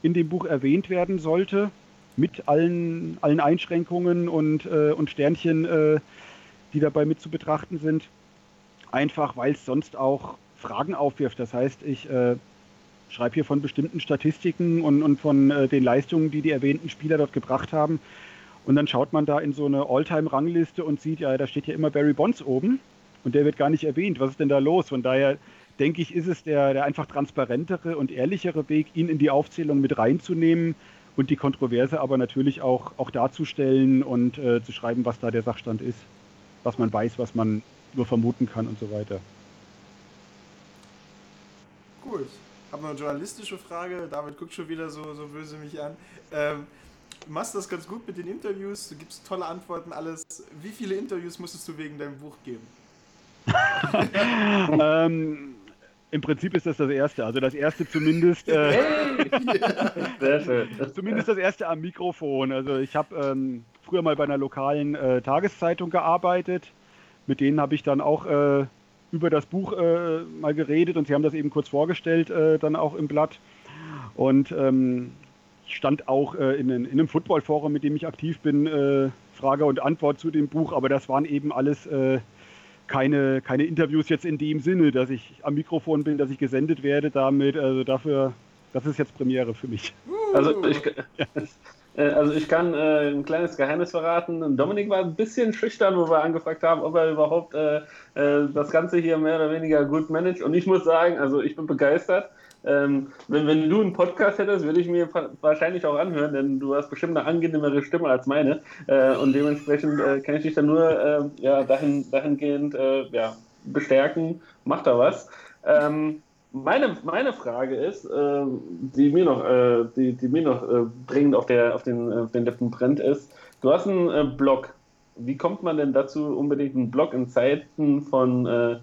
[SPEAKER 4] in dem Buch erwähnt werden sollte, mit allen, allen Einschränkungen und, äh, und Sternchen, äh, die dabei mit zu betrachten sind. Einfach weil es sonst auch Fragen aufwirft. Das heißt, ich äh, schreibe hier von bestimmten Statistiken und, und von äh, den Leistungen, die die erwähnten Spieler dort gebracht haben. Und dann schaut man da in so eine All-Time-Rangliste und sieht, ja, da steht ja immer Barry Bonds oben und der wird gar nicht erwähnt. Was ist denn da los? Von daher denke ich, ist es der, der einfach transparentere und ehrlichere Weg, ihn in die Aufzählung mit reinzunehmen und die Kontroverse aber natürlich auch, auch darzustellen und äh, zu schreiben, was da der Sachstand ist, was man weiß, was man nur vermuten kann und so weiter.
[SPEAKER 2] Gut. Habe noch eine journalistische Frage. David guckt schon wieder so, so böse mich an. Ähm, du machst das ganz gut mit den Interviews, du gibst tolle Antworten, alles. Wie viele Interviews musstest du wegen deinem Buch geben? [LAUGHS]
[SPEAKER 4] ähm, im Prinzip ist das das erste. Also das erste zumindest. Äh, [LAUGHS] Sehr schön. Zumindest das erste am Mikrofon. Also ich habe ähm, früher mal bei einer lokalen äh, Tageszeitung gearbeitet. Mit denen habe ich dann auch äh, über das Buch äh, mal geredet und sie haben das eben kurz vorgestellt, äh, dann auch im Blatt. Und ähm, ich stand auch äh, in, in, einem Footballforum, mit dem ich aktiv bin, Frage und Antwort zu dem Buch, aber das waren eben alles keine, keine Interviews jetzt in dem Sinne, dass ich am Mikrofon bin, dass ich gesendet werde damit. Also dafür, das ist jetzt Premiere für mich.
[SPEAKER 3] Also ich, äh, [LAUGHS] [LAUGHS] also ich kann äh, ein kleines Geheimnis verraten. Dominik war ein bisschen schüchtern, wo wir angefragt haben, ob er überhaupt äh, äh, das Ganze hier mehr oder weniger gut managt. Und ich muss sagen, also ich bin begeistert. Ähm, wenn, wenn du einen Podcast hättest, würde ich mir wahrscheinlich auch anhören, denn du hast bestimmt eine angenehmere Stimme als meine. Äh, und dementsprechend äh, kann ich dich dann nur äh, ja, dahin, dahingehend äh, ja, bestärken. Mach da was. Ähm, meine, meine Frage ist, äh, die mir noch, äh, die, die mir noch dringend auf, der, auf, den, auf den Lippen brennt, ist, du hast einen Blog. Wie kommt man denn dazu, unbedingt einen Blog in Zeiten von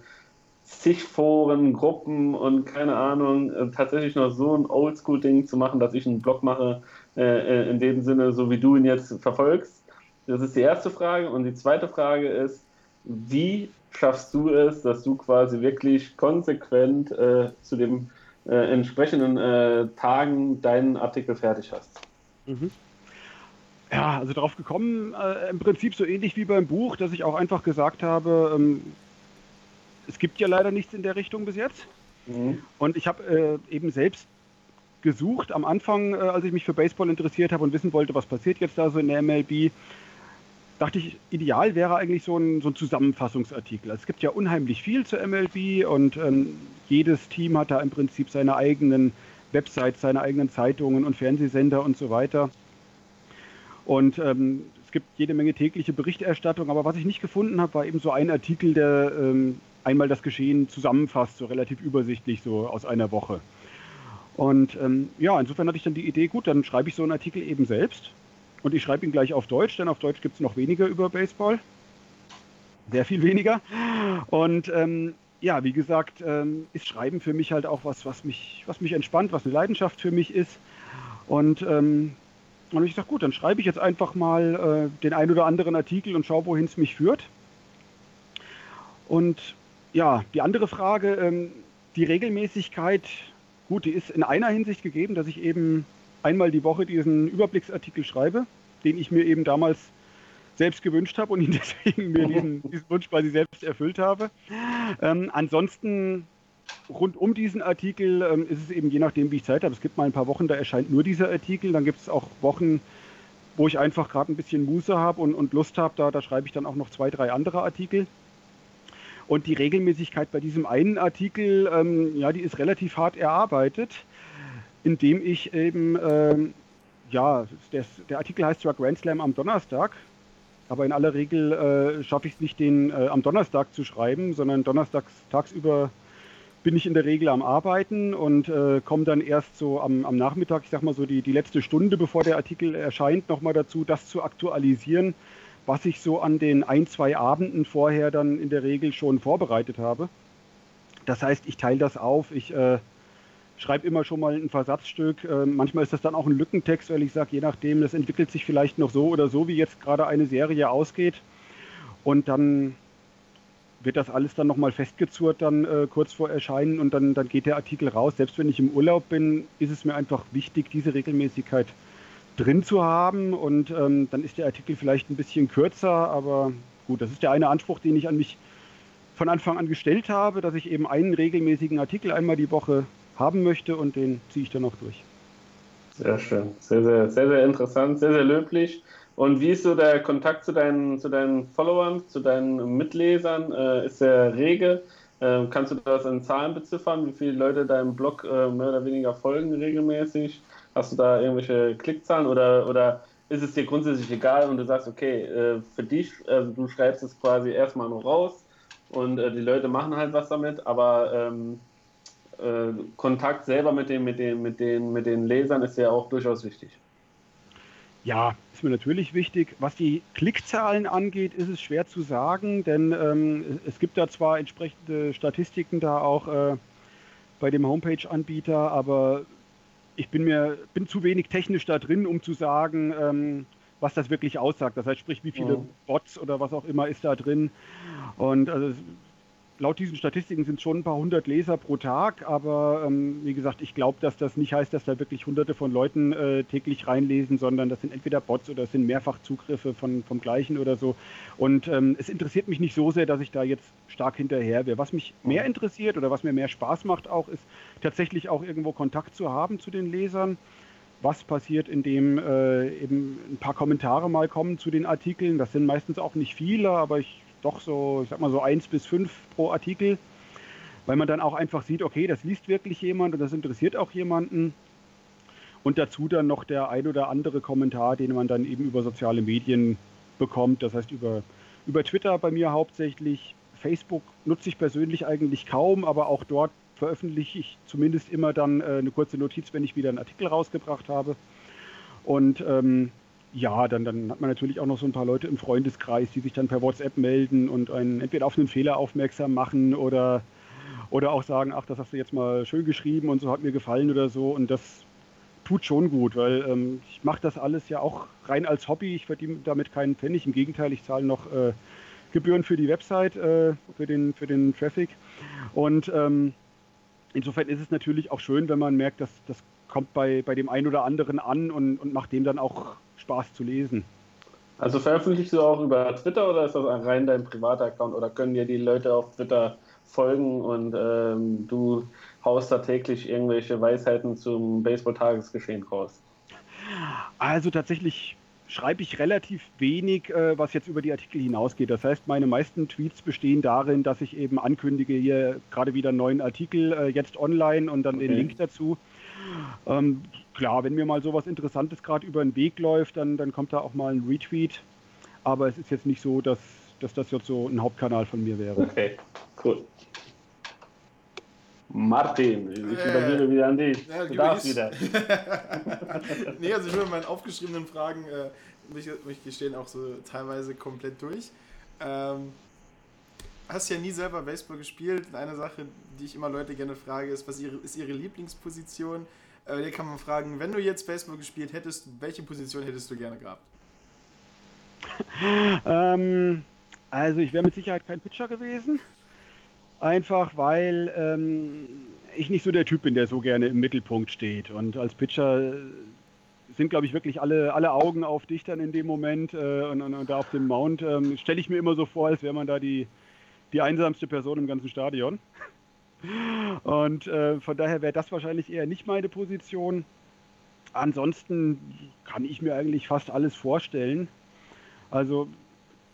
[SPEAKER 3] zig Foren, Gruppen und keine Ahnung, äh, tatsächlich noch so ein Oldschool-Ding zu machen, dass ich einen Blog mache, äh, äh, in dem Sinne, so wie du ihn jetzt verfolgst. Das ist die erste Frage. Und die zweite Frage ist, wie schaffst du es, dass du quasi wirklich konsequent äh, zu den äh, entsprechenden äh, Tagen deinen Artikel fertig hast?
[SPEAKER 4] Mhm. Ja, also darauf gekommen, im Prinzip so ähnlich wie beim Buch, dass ich auch einfach gesagt habe, ähm, es gibt ja leider nichts in der Richtung bis jetzt. Mhm. Und ich habe äh, eben selbst gesucht am Anfang, äh, als ich mich für Baseball interessiert habe und wissen wollte, was passiert jetzt da so in der MLB, dachte ich, ideal wäre eigentlich so ein, so ein Zusammenfassungsartikel. Also es gibt ja unheimlich viel zur MLB und ähm, jedes Team hat da im Prinzip seine eigenen Websites, seine eigenen Zeitungen und Fernsehsender und so weiter. Und ähm, es gibt jede Menge tägliche Berichterstattung, aber was ich nicht gefunden habe, war eben so ein Artikel, der ähm, einmal das Geschehen zusammenfasst, so relativ übersichtlich, so aus einer Woche. Und ähm, ja, insofern hatte ich dann die Idee, gut, dann schreibe ich so einen Artikel eben selbst. Und ich schreibe ihn gleich auf Deutsch, denn auf Deutsch gibt es noch weniger über Baseball. Sehr viel weniger. Und ähm, ja, wie gesagt, ähm, ist Schreiben für mich halt auch was, was mich, was mich entspannt, was eine Leidenschaft für mich ist. Und ähm, Und ich sage, gut, dann schreibe ich jetzt einfach mal äh, den ein oder anderen Artikel und schaue, wohin es mich führt. Und ja, die andere Frage, ähm, die Regelmäßigkeit, gut, die ist in einer Hinsicht gegeben, dass ich eben einmal die Woche diesen Überblicksartikel schreibe, den ich mir eben damals selbst gewünscht habe und ihn [LAUGHS] deswegen mir diesen, diesen Wunsch quasi selbst erfüllt habe. Ähm, ansonsten rund um diesen Artikel ähm, ist es eben je nachdem, wie ich Zeit habe. Es gibt mal ein paar Wochen, da erscheint nur dieser Artikel. Dann gibt es auch Wochen, wo ich einfach gerade ein bisschen Muße habe und, und Lust habe. Da, da schreibe ich dann auch noch zwei, drei andere Artikel. Und die Regelmäßigkeit bei diesem einen Artikel, ähm, ja, die ist relativ hart erarbeitet, indem ich eben, ähm, ja, der, der, Artikel heißt zwar Grand Slam am Donnerstag, aber in aller Regel äh, schaffe ich es nicht, den äh, am Donnerstag zu schreiben, sondern donnerstags tagsüber bin ich in der Regel am Arbeiten und äh, komme dann erst so am, am, Nachmittag, ich sag mal so die, die letzte Stunde, bevor der Artikel erscheint, nochmal dazu, das zu aktualisieren, was ich so an den ein, zwei Abenden vorher dann in der Regel schon vorbereitet habe. Das heißt, ich teile das auf, ich äh, schreibe immer schon mal ein Versatzstück. Äh, manchmal ist das dann auch ein Lückentext, weil ich sage, je nachdem, das entwickelt sich vielleicht noch so oder so, wie jetzt gerade eine Serie ausgeht. Und dann wird das alles dann nochmal festgezurrt, dann äh, kurz vor Erscheinen und dann, dann geht der Artikel raus. Selbst wenn ich im Urlaub bin, ist es mir einfach wichtig, diese Regelmäßigkeit drin zu haben und ähm, dann ist der Artikel vielleicht ein bisschen kürzer, aber gut, das ist der eine Anspruch, den ich an mich von Anfang an gestellt habe, dass ich eben einen regelmäßigen Artikel einmal die Woche haben möchte und den ziehe ich dann auch durch.
[SPEAKER 3] Sehr schön, sehr, sehr, sehr, sehr interessant, sehr, sehr löblich. Und wie ist so der Kontakt zu deinen, zu deinen Followern, zu deinen Mitlesern? Äh, ist der rege? Äh, kannst du das in Zahlen beziffern, wie viele Leute deinem Blog äh, mehr oder weniger folgen regelmäßig? Hast du da irgendwelche Klickzahlen oder, oder ist es dir grundsätzlich egal und du sagst, okay, äh, für dich, also du schreibst es quasi erstmal nur raus und äh, die Leute machen halt was damit, aber ähm, äh, Kontakt selber mit den, mit, den, mit, den, mit den Lesern ist ja auch durchaus wichtig.
[SPEAKER 4] Ja, ist mir natürlich wichtig. Was die Klickzahlen angeht, ist es schwer zu sagen, denn ähm, es gibt da zwar entsprechende Statistiken da auch äh, bei dem Homepage-Anbieter, aber ich bin mir bin zu wenig technisch da drin, um zu sagen, ähm, was das wirklich aussagt. Das heißt, sprich, wie viele ja. Bots oder was auch immer ist da drin. Und also laut diesen Statistiken sind es schon ein paar hundert Leser pro Tag, aber ähm, wie gesagt, ich glaube, dass das nicht heißt, dass da wirklich hunderte von Leuten äh, täglich reinlesen, sondern das sind entweder Bots oder es sind Mehrfachzugriffe von, vom gleichen oder so. Und ähm, es interessiert mich nicht so sehr, dass ich da jetzt stark hinterher wäre. Was mich mehr interessiert oder was mir mehr Spaß macht auch, ist tatsächlich auch irgendwo Kontakt zu haben zu den Lesern. Was passiert, indem äh, eben ein paar Kommentare mal kommen zu den Artikeln. Das sind meistens auch nicht viele, aber ich doch so, ich sag mal so eins bis fünf pro Artikel, weil man dann auch einfach sieht, okay, das liest wirklich jemand und das interessiert auch jemanden. Und dazu dann noch der ein oder andere Kommentar, den man dann eben über soziale Medien bekommt, das heißt über, über Twitter bei mir hauptsächlich. Facebook nutze ich persönlich eigentlich kaum, aber auch dort veröffentliche ich zumindest immer dann äh, eine kurze Notiz, wenn ich wieder einen Artikel rausgebracht habe. Und ähm, ja, dann, dann hat man natürlich auch noch so ein paar Leute im Freundeskreis, die sich dann per WhatsApp melden und einen entweder auf einen Fehler aufmerksam machen oder, oder auch sagen, ach, das hast du jetzt mal schön geschrieben und so hat mir gefallen oder so. Und das tut schon gut, weil ähm, ich mache das alles ja auch rein als Hobby. Ich verdiene damit keinen Pfennig. Im Gegenteil, ich zahle noch äh, Gebühren für die Website, äh, für, den, für den Traffic. Und ähm, insofern ist es natürlich auch schön, wenn man merkt, dass das kommt bei, bei dem einen oder anderen an und, und macht dem dann auch Spaß zu lesen.
[SPEAKER 3] Also veröffentlichst du auch über Twitter oder ist das rein dein privater Account oder können dir die Leute auf Twitter folgen und ähm, du haust da täglich irgendwelche Weisheiten zum Baseball-Tagesgeschehen raus?
[SPEAKER 4] Also tatsächlich schreibe ich relativ wenig, äh, was jetzt über die Artikel hinausgeht. Das heißt, meine meisten Tweets bestehen darin, dass ich eben ankündige, hier gerade wieder einen neuen Artikel äh, jetzt online und dann okay. den Link dazu. Ähm, klar, wenn mir mal sowas Interessantes gerade über den Weg läuft, dann, dann kommt da auch mal ein Retweet. Aber es ist jetzt nicht so, dass, dass das jetzt so ein Hauptkanal von mir wäre.
[SPEAKER 3] Okay, cool. Martin, ich äh, übergebe wieder an dich. Ja, du darfst wieder. [LAUGHS]
[SPEAKER 2] nee, also ich mit meinen aufgeschriebenen Fragen, äh, mich, mich gestehen, auch so teilweise komplett durch. Ähm, hast ja nie selber Baseball gespielt. Eine Sache, die ich immer Leute gerne frage, ist, was ihre, ist ihre Lieblingsposition? Aber hier kann man fragen, wenn du jetzt Baseball gespielt hättest, welche Position hättest du gerne gehabt? [LAUGHS]
[SPEAKER 4] ähm, also ich wäre mit Sicherheit kein Pitcher gewesen. Einfach weil ähm, ich nicht so der Typ bin, der so gerne im Mittelpunkt steht. Und als Pitcher sind, glaube ich, wirklich alle, alle Augen auf dich dann in dem Moment äh, und, und, und, da auf dem Mount. Ähm, Stelle ich mir immer so vor, als wäre man da die, die einsamste Person im ganzen Stadion. [LAUGHS] Und äh, von daher wäre das wahrscheinlich eher nicht meine Position. Ansonsten kann ich mir eigentlich fast alles vorstellen. Also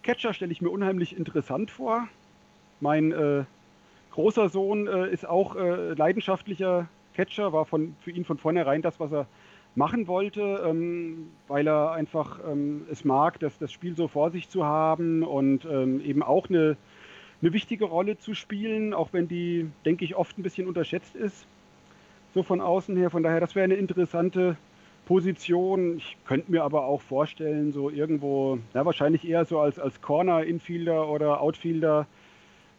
[SPEAKER 4] Catcher stelle ich mir unheimlich interessant vor. Mein äh, großer Sohn äh, ist auch äh, leidenschaftlicher Catcher, war von, für ihn von vornherein das, was er machen wollte, ähm, weil er einfach ähm, es mag, das, das Spiel so vor sich zu haben und ähm, eben auch eine, eine wichtige Rolle zu spielen, auch wenn die, denke ich, oft ein bisschen unterschätzt ist, so von außen her. Von daher, das wäre eine interessante Position. Ich könnte mir aber auch vorstellen, so irgendwo, ja, wahrscheinlich eher so als, als Corner-Infielder oder Outfielder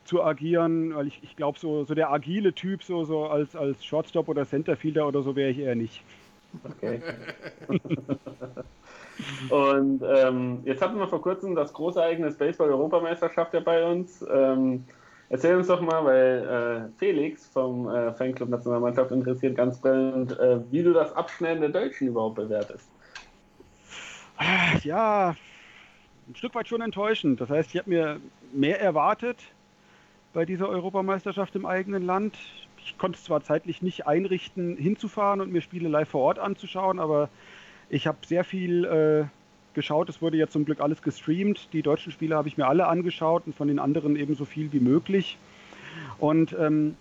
[SPEAKER 4] zu agieren, weil ich, ich glaube, so, so der agile Typ, so, so als, als Shortstop oder Centerfielder oder so wäre ich eher nicht. Okay. [LAUGHS]
[SPEAKER 3] Und ähm, jetzt hatten wir vor kurzem das große Ereignis Baseball-Europameisterschaft ja bei uns. Ähm, erzähl uns doch mal, weil äh, Felix vom äh, Fanclub Nationalmannschaft interessiert ganz brennend, äh, wie du das Abschneiden der Deutschen überhaupt bewertest.
[SPEAKER 4] Ja, ein Stück weit schon enttäuschend. Das heißt, ich habe mir mehr erwartet bei dieser Europameisterschaft im eigenen Land ich konnte es zwar zeitlich nicht einrichten, hinzufahren und mir Spiele live vor Ort anzuschauen, aber ich habe sehr viel äh, geschaut. Es wurde ja zum Glück alles gestreamt. Die deutschen Spiele habe ich mir alle angeschaut und von den anderen ebenso viel wie möglich. Und ähm,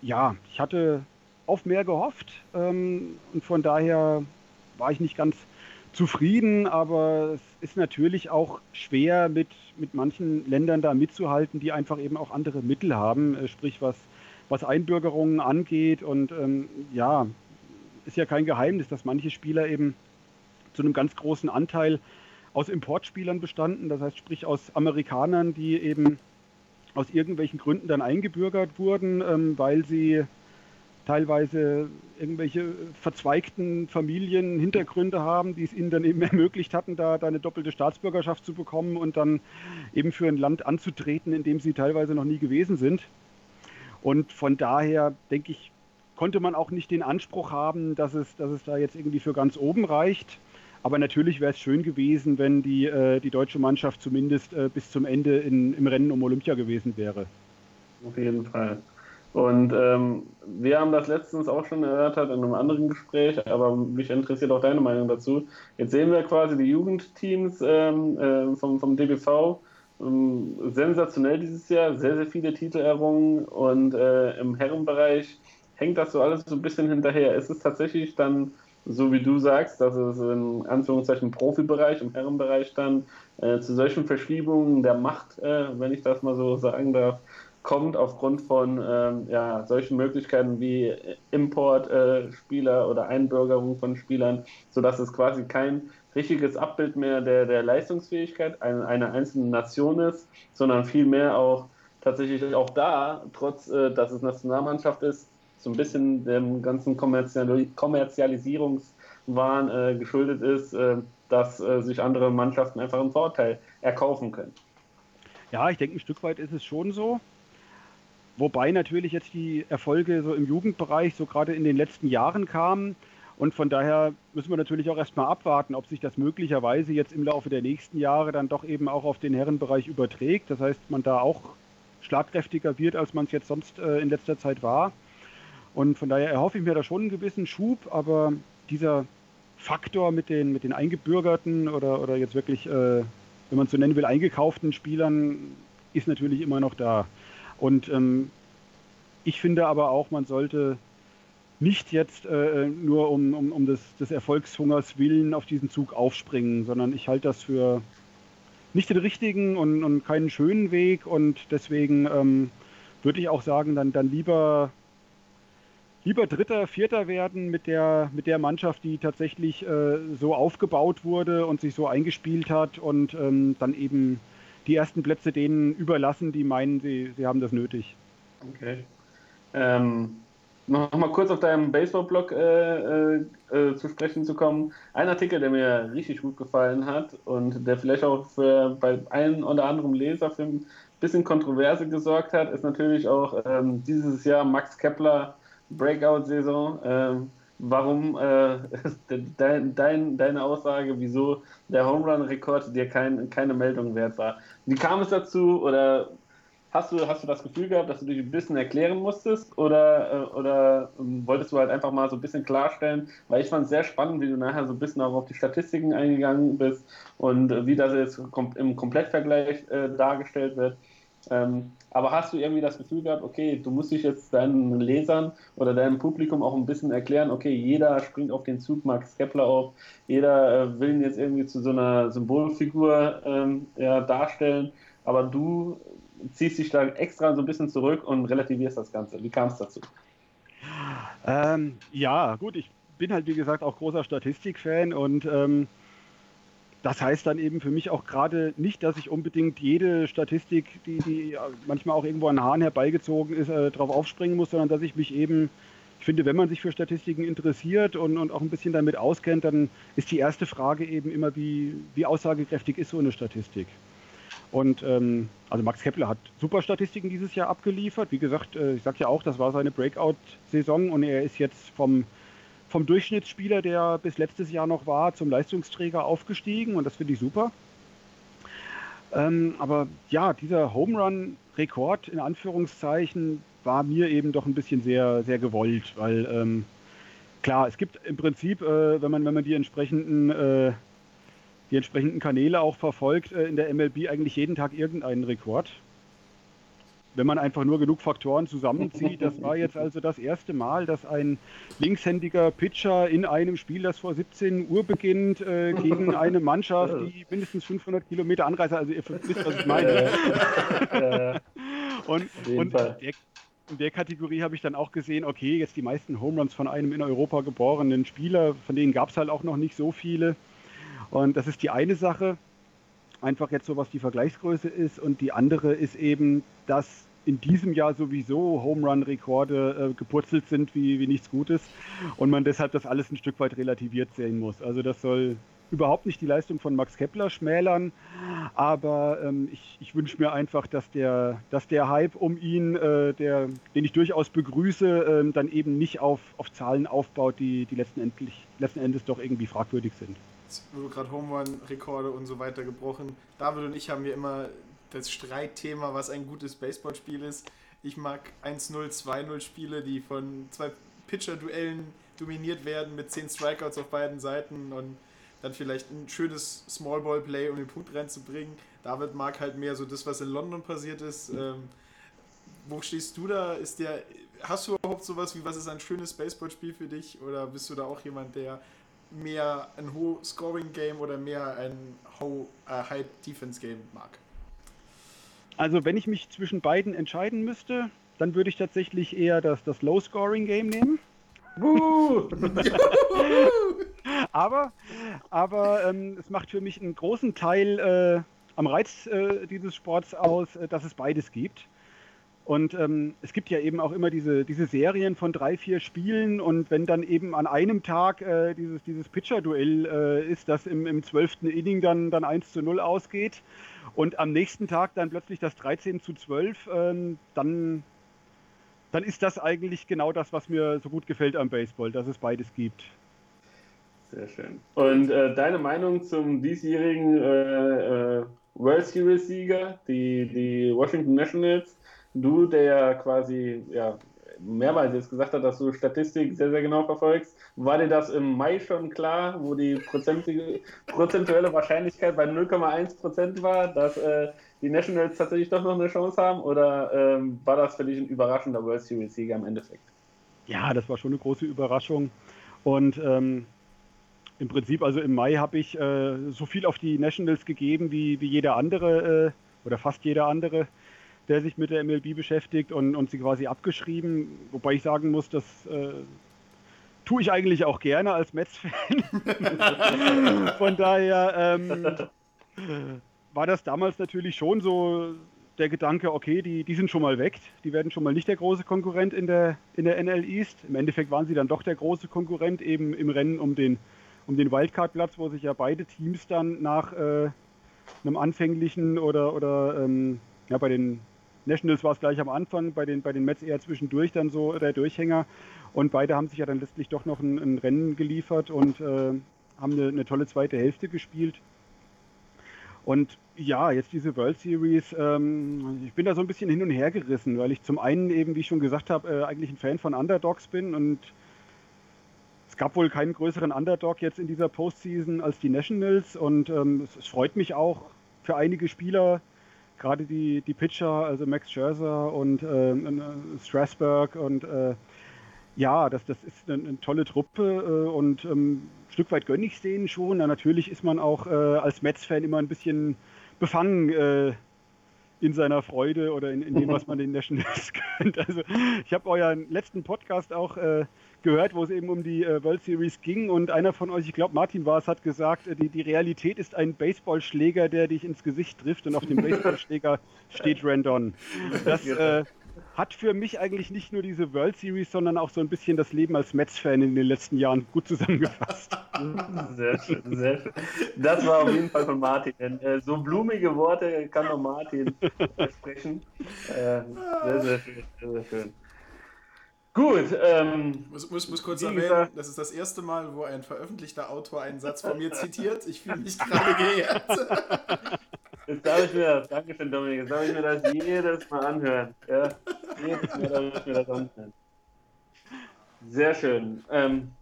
[SPEAKER 4] ja, ich hatte auf mehr gehofft ähm, und von daher war ich nicht ganz zufrieden, aber es ist natürlich auch schwer mit, mit manchen Ländern da mitzuhalten, die einfach eben auch andere Mittel haben, äh, sprich was was Einbürgerungen angeht. Und ähm, ja, ist ja kein Geheimnis, dass manche Spieler eben zu einem ganz großen Anteil aus Importspielern bestanden, das heißt sprich aus Amerikanern, die eben aus irgendwelchen Gründen dann eingebürgert wurden, ähm, weil sie teilweise irgendwelche verzweigten Familien Hintergründe haben, die es ihnen dann eben [LAUGHS] ermöglicht hatten, da, da eine doppelte Staatsbürgerschaft zu bekommen und dann eben für ein Land anzutreten, in dem sie teilweise noch nie gewesen sind. Und von daher denke ich, konnte man auch nicht den Anspruch haben, dass es, dass es da jetzt irgendwie für ganz oben reicht. Aber natürlich wäre es schön gewesen, wenn die, äh, die deutsche Mannschaft zumindest äh, bis zum Ende in, im Rennen um Olympia gewesen wäre.
[SPEAKER 3] Auf jeden Fall. Und ähm, wir haben das letztens auch schon erörtert in einem anderen Gespräch, aber mich interessiert auch deine Meinung dazu. Jetzt sehen wir quasi die Jugendteams ähm, äh, vom, vom DBV ähm, sensationell dieses Jahr, sehr, sehr viele Titel errungen und äh, im Herrenbereich hängt das so alles so ein bisschen hinterher. Ist es tatsächlich dann, so wie du sagst, dass es in Anführungszeichen Profibereich, im Herrenbereich dann äh, zu solchen Verschiebungen der Macht, äh, wenn ich das mal so sagen darf, kommt aufgrund von ähm, ja, solchen Möglichkeiten wie Importspieler äh, oder Einbürgerung von Spielern, sodass es quasi kein richtiges Abbild mehr der, der Leistungsfähigkeit einer, einer einzelnen Nation ist, sondern vielmehr auch tatsächlich auch da, trotz äh, dass es Nationalmannschaft ist, so ein bisschen dem ganzen Kommerzial Kommerzialisierungswahn äh, geschuldet ist, äh, dass äh, sich andere Mannschaften einfach einen Vorteil erkaufen können.
[SPEAKER 4] Ja, ich denke, ein Stück weit ist es schon so. Wobei natürlich jetzt die Erfolge so im Jugendbereich so gerade in den letzten Jahren kamen. Und von daher müssen wir natürlich auch erstmal abwarten, ob sich das möglicherweise jetzt im Laufe der nächsten Jahre dann doch eben auch auf den Herrenbereich überträgt. Das heißt, man da auch schlagkräftiger wird, als man es jetzt sonst äh, in letzter Zeit war. Und von daher erhoffe ich mir da schon einen gewissen Schub, aber dieser Faktor mit den, mit den eingebürgerten oder, oder jetzt wirklich, äh, wenn man es so nennen will, eingekauften Spielern ist natürlich immer noch da. Und ähm, ich finde aber auch, man sollte nicht jetzt äh, nur um, um, um des, des Erfolgshungers willen auf diesen Zug aufspringen, sondern ich halte das für nicht den richtigen und, und keinen schönen Weg und deswegen ähm, würde ich auch sagen, dann, dann lieber, lieber Dritter, Vierter werden mit der, mit der Mannschaft, die tatsächlich äh, so aufgebaut wurde und sich so eingespielt hat und ähm, dann eben die ersten Plätze denen überlassen, die meinen, sie, sie haben das nötig.
[SPEAKER 3] Okay. Ähm, noch mal kurz auf deinem Baseball-Blog äh, äh, äh, zu sprechen zu kommen. Ein Artikel, der mir richtig gut gefallen hat und der vielleicht auch für, bei einem oder anderen Leser für ein bisschen Kontroverse gesorgt hat, ist natürlich auch ähm, dieses Jahr Max Kepler Breakout-Saison. Ähm, warum äh, [LAUGHS] dein, dein, deine Aussage, wieso der Home Run-Rekord dir kein, keine Meldung wert war. Wie kam es dazu oder Hast du, hast du das Gefühl gehabt, dass du dich ein bisschen erklären musstest oder, äh, oder ähm, wolltest du halt einfach mal so ein bisschen klarstellen? Weil ich fand es sehr spannend, wie du nachher so ein bisschen auch auf die Statistiken eingegangen bist und äh, wie das jetzt im Komplettvergleich äh, dargestellt wird. Ähm, aber hast du irgendwie das Gefühl gehabt, okay, du musst dich jetzt deinen Lesern oder deinem Publikum auch ein bisschen erklären, okay, jeder springt auf den Zug Max Kepler auf, jeder äh, will ihn jetzt irgendwie zu so einer Symbolfigur ähm, ja, darstellen, aber du ziehst dich da extra so ein bisschen zurück und relativierst das Ganze. Wie kam es dazu?
[SPEAKER 4] Ähm, ja, gut, ich bin halt wie gesagt auch großer Statistikfan und ähm, das heißt dann eben für mich auch gerade nicht, dass ich unbedingt jede Statistik, die, die manchmal auch irgendwo an Haaren herbeigezogen ist, äh, darauf aufspringen muss, sondern dass ich mich eben, ich finde, wenn man sich für Statistiken interessiert und, und auch ein bisschen damit auskennt, dann ist die erste Frage eben immer, wie, wie aussagekräftig ist so eine Statistik. Und ähm, also Max Kepler hat super Statistiken dieses Jahr abgeliefert. Wie gesagt, äh, ich sage ja auch, das war seine Breakout-Saison und er ist jetzt vom, vom Durchschnittsspieler, der bis letztes Jahr noch war, zum Leistungsträger aufgestiegen und das finde ich super. Ähm, aber ja, dieser Home Run-Rekord in Anführungszeichen war mir eben doch ein bisschen sehr, sehr gewollt, weil ähm, klar, es gibt im Prinzip, äh, wenn man, wenn man die entsprechenden äh, die entsprechenden Kanäle auch verfolgt, äh, in der MLB eigentlich jeden Tag irgendeinen Rekord. Wenn man einfach nur genug Faktoren zusammenzieht, das war jetzt [LAUGHS] also das erste Mal, dass ein linkshändiger Pitcher in einem Spiel, das vor 17 Uhr beginnt, äh, gegen [LAUGHS] eine Mannschaft, die mindestens 500 Kilometer anreist, also ihr wisst, was ich meine. [LAUGHS] und, und der, in der Kategorie habe ich dann auch gesehen, okay, jetzt die meisten Home Runs von einem in Europa geborenen Spieler, von denen gab es halt auch noch nicht so viele. Und das ist die eine Sache, einfach jetzt so was die Vergleichsgröße ist. Und die andere ist eben, dass in diesem Jahr sowieso Home Run-Rekorde äh, gepurzelt sind wie, wie nichts Gutes und man deshalb das alles ein Stück weit relativiert sehen muss. Also das soll überhaupt nicht die Leistung von Max Kepler schmälern, aber ähm, ich, ich wünsche mir einfach, dass der, dass der Hype um ihn, äh, der, den ich durchaus begrüße, äh, dann eben nicht auf, auf Zahlen aufbaut, die, die letzten, endlich, letzten Endes doch irgendwie fragwürdig sind
[SPEAKER 2] wurde gerade Home Run-Rekorde und so weiter gebrochen. David und ich haben hier immer das Streitthema, was ein gutes Baseballspiel ist. Ich mag 1-0, 2-0 Spiele, die von zwei Pitcher-Duellen dominiert werden mit 10 Strikeouts auf beiden Seiten und dann vielleicht ein schönes Smallball-Play, um den Punkt reinzubringen. David mag halt mehr so das, was in London passiert ist. Ähm, wo stehst du da? Ist der, hast du überhaupt sowas wie, was ist ein schönes Baseballspiel für dich? Oder bist du da auch jemand, der mehr ein Low-Scoring-Game oder mehr ein äh, High-Defense-Game mag?
[SPEAKER 4] Also wenn ich mich zwischen beiden entscheiden müsste, dann würde ich tatsächlich eher das, das Low-Scoring-Game nehmen. [LAUGHS] aber aber ähm, es macht für mich einen großen Teil äh, am Reiz äh, dieses Sports aus, äh, dass es beides gibt. Und ähm, es gibt ja eben auch immer diese, diese Serien von drei, vier Spielen und wenn dann eben an einem Tag äh, dieses, dieses Pitcher-Duell äh, ist, das im, im 12. Inning dann, dann 1 zu 0 ausgeht und am nächsten Tag dann plötzlich das 13 zu 12, ähm, dann, dann ist das eigentlich genau das, was mir so gut gefällt am Baseball, dass es beides gibt.
[SPEAKER 3] Sehr schön. Und äh, deine Meinung zum diesjährigen äh, äh, World Series-Sieger, die, die Washington Nationals? Du, der ja quasi ja, mehrmals jetzt gesagt hat, dass du Statistik sehr, sehr genau verfolgst, war dir das im Mai schon klar, wo die prozentuelle Wahrscheinlichkeit bei 0,1 Prozent war, dass äh, die Nationals tatsächlich doch noch eine Chance haben? Oder ähm, war das für dich ein überraschender World Series-Sieger im Endeffekt?
[SPEAKER 4] Ja, das war schon eine große Überraschung. Und ähm, im Prinzip, also im Mai habe ich äh, so viel auf die Nationals gegeben wie, wie jeder andere äh, oder fast jeder andere der sich mit der MLB beschäftigt und, und sie quasi abgeschrieben. Wobei ich sagen muss, das äh, tue ich eigentlich auch gerne als Mets-Fan. [LAUGHS] Von daher ähm, war das damals natürlich schon so, der Gedanke, okay, die, die sind schon mal weg, die werden schon mal nicht der große Konkurrent in der, in der NL East. Im Endeffekt waren sie dann doch der große Konkurrent eben im Rennen um den, um den Wildcard-Platz, wo sich ja beide Teams dann nach äh, einem anfänglichen oder, oder ähm, ja, bei den Nationals war es gleich am Anfang, bei den, bei den Mets eher zwischendurch dann so der Durchhänger. Und beide haben sich ja dann letztlich doch noch ein, ein Rennen geliefert und äh, haben eine, eine, tolle zweite Hälfte gespielt. Und ja, jetzt diese World Series, ähm, ich bin da so ein bisschen hin und her gerissen, weil ich zum einen eben, wie ich schon gesagt habe, äh, eigentlich ein Fan von Underdogs bin und es gab wohl keinen größeren Underdog jetzt in dieser Postseason als die Nationals und ähm, es, es, freut mich auch für einige Spieler, gerade die, die Pitcher, also Max Scherzer und äh, Strasburg und äh, ja, das, das ist eine, eine tolle Truppe äh, und ähm, ein Stück weit gönne ich es denen schon. Na, natürlich ist man auch äh, als Mets-Fan immer ein bisschen befangen äh, in seiner Freude oder in, in, dem, was man den Nationals [LAUGHS] gönnt. Also ich habe euren letzten Podcast auch äh, gehört, wo es eben um die äh, World Series ging und einer von euch, ich glaube Martin war es, hat gesagt, äh, die, die Realität ist ein Baseballschläger, der dich ins Gesicht trifft und auf dem Baseballschläger [LAUGHS] steht Randon. Das äh, hat für mich eigentlich nicht nur diese World Series, sondern auch so ein bisschen das Leben als Mets-Fan in den letzten Jahren gut zusammengefasst. [LAUGHS]
[SPEAKER 3] Sehr schön, sehr schön. Das war auf jeden Fall von Martin. Äh, so blumige Worte kann nur Martin [LAUGHS] sprechen. Äh, sehr, sehr schön, sehr, sehr schön. Gut. Ähm,
[SPEAKER 2] muss, muss, muss kurz erwähnen, gesagt, das ist das erste Mal, wo ein veröffentlichter Autor einen Satz von mir zitiert. Ich fühle mich gerade geehrt. [LAUGHS]
[SPEAKER 3] Jetzt darf ich mir das, Dankeschön Dominik, jetzt darf ich mir das jedes Mal anhören. Ja, jedes Mal darf ich mir das anhören. Sehr schön. Ähm,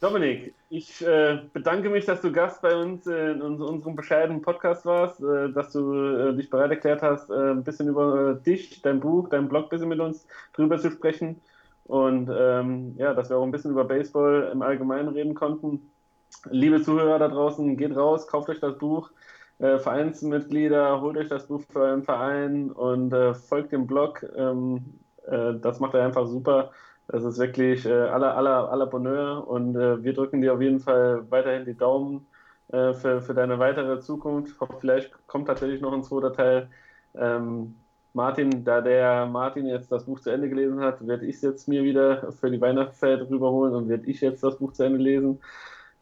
[SPEAKER 3] Dominik, ich äh, bedanke mich, dass du Gast bei uns in unserem bescheidenen Podcast warst, äh, dass du äh, dich bereit erklärt hast, äh, ein bisschen über dich, dein Buch, dein Blog ein bisschen mit uns drüber zu sprechen. Und ähm, ja, dass wir auch ein bisschen über Baseball im Allgemeinen reden konnten. Liebe Zuhörer da draußen, geht raus, kauft euch das Buch. Äh, Vereinsmitglieder, holt euch das Buch für euren Verein und äh, folgt dem Blog. Ähm, äh, das macht er einfach super. Das ist wirklich äh, aller, aller, aller Bonheur und äh, wir drücken dir auf jeden Fall weiterhin die Daumen äh, für, für deine weitere Zukunft. Vielleicht kommt tatsächlich noch ein zweiter Teil. Ähm, Martin, da der Martin jetzt das Buch zu Ende gelesen hat, werde ich es jetzt mir wieder für die Weihnachtszeit rüberholen und werde ich jetzt das Buch zu Ende lesen.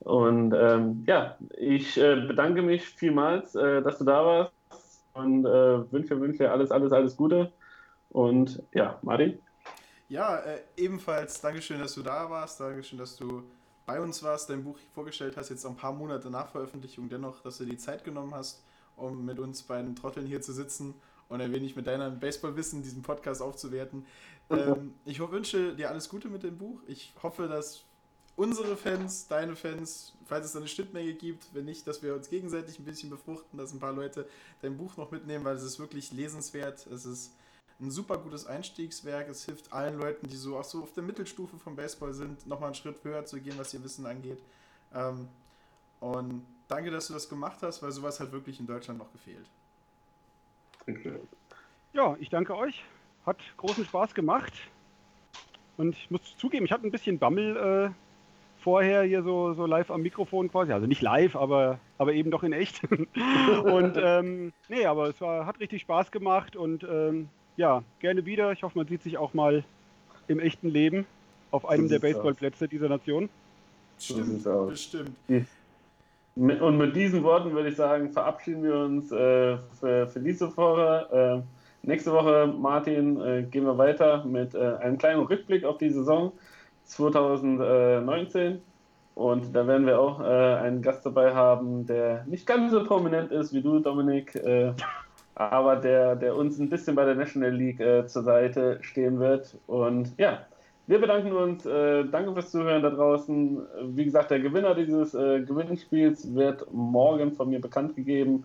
[SPEAKER 3] Und ähm, ja, ich äh, bedanke mich vielmals, äh, dass du da warst und äh, wünsche, wünsche alles, alles, alles Gute. Und ja, Martin?
[SPEAKER 2] Ja, äh, ebenfalls Dankeschön, dass du da warst. Dankeschön, dass du bei uns warst, dein Buch vorgestellt hast, jetzt ein paar Monate nach Veröffentlichung. Dennoch, dass du die Zeit genommen hast, um mit uns beiden Trotteln hier zu sitzen und ein wenig mit deinem Baseballwissen diesen Podcast aufzuwerten. Ähm, ich wünsche dir alles Gute mit dem Buch. Ich hoffe, dass unsere Fans, deine Fans, falls es da eine Schnittmenge gibt, wenn nicht, dass wir uns gegenseitig ein bisschen befruchten, dass ein paar Leute dein Buch noch mitnehmen, weil es ist wirklich lesenswert. Es ist ein super gutes Einstiegswerk. Es hilft allen Leuten, die so auch so auf der Mittelstufe vom Baseball sind, nochmal einen Schritt höher zu gehen, was ihr Wissen angeht. Ähm, und danke, dass du das gemacht hast, weil sowas hat wirklich in Deutschland noch gefehlt.
[SPEAKER 4] Ja, ich danke euch. Hat großen Spaß gemacht. Und ich muss zugeben, ich hatte ein bisschen Bammel äh, vorher hier so, so live am Mikrofon quasi. Also nicht live, aber, aber eben doch in echt. [LAUGHS] und ähm, nee, aber es war, hat richtig Spaß gemacht und ähm, ja, gerne wieder. Ich hoffe, man sieht sich auch mal im echten Leben auf einem der Baseballplätze dieser Nation.
[SPEAKER 2] Stimmt, bestimmt.
[SPEAKER 3] Und mit diesen Worten würde ich sagen, verabschieden wir uns äh, für, für, diese Woche. Äh, nächste Woche, Martin, äh, gehen wir weiter mit äh, einem kleinen Rückblick auf die Saison 2019. Und da werden wir auch äh, einen Gast dabei haben, der nicht ganz so prominent ist wie du, Dominik, äh, aber der, der uns ein bisschen bei der National League zur Seite stehen wird. Und ja, wir bedanken uns. Äh, danke fürs Zuhören da draußen. Wie gesagt, der Gewinner dieses äh, Gewinnspiels wird morgen von mir bekannt gegeben.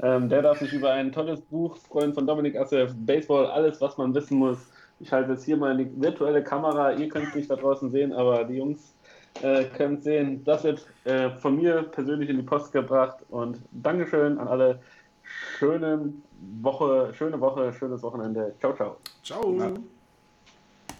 [SPEAKER 3] Ähm, der darf sich über ein tolles Buch freuen von Dominik Asseff, Baseball, alles, was man wissen muss. Ich halte jetzt hier mal die virtuelle Kamera. Ihr könnt es nicht da draußen sehen, aber die Jungs äh, können es sehen. Das wird äh, von mir persönlich in die Post gebracht. Und Dankeschön an alle. Schöne Woche, schöne Woche, schönes Wochenende. Ciao, ciao.
[SPEAKER 2] Ciao. Ja.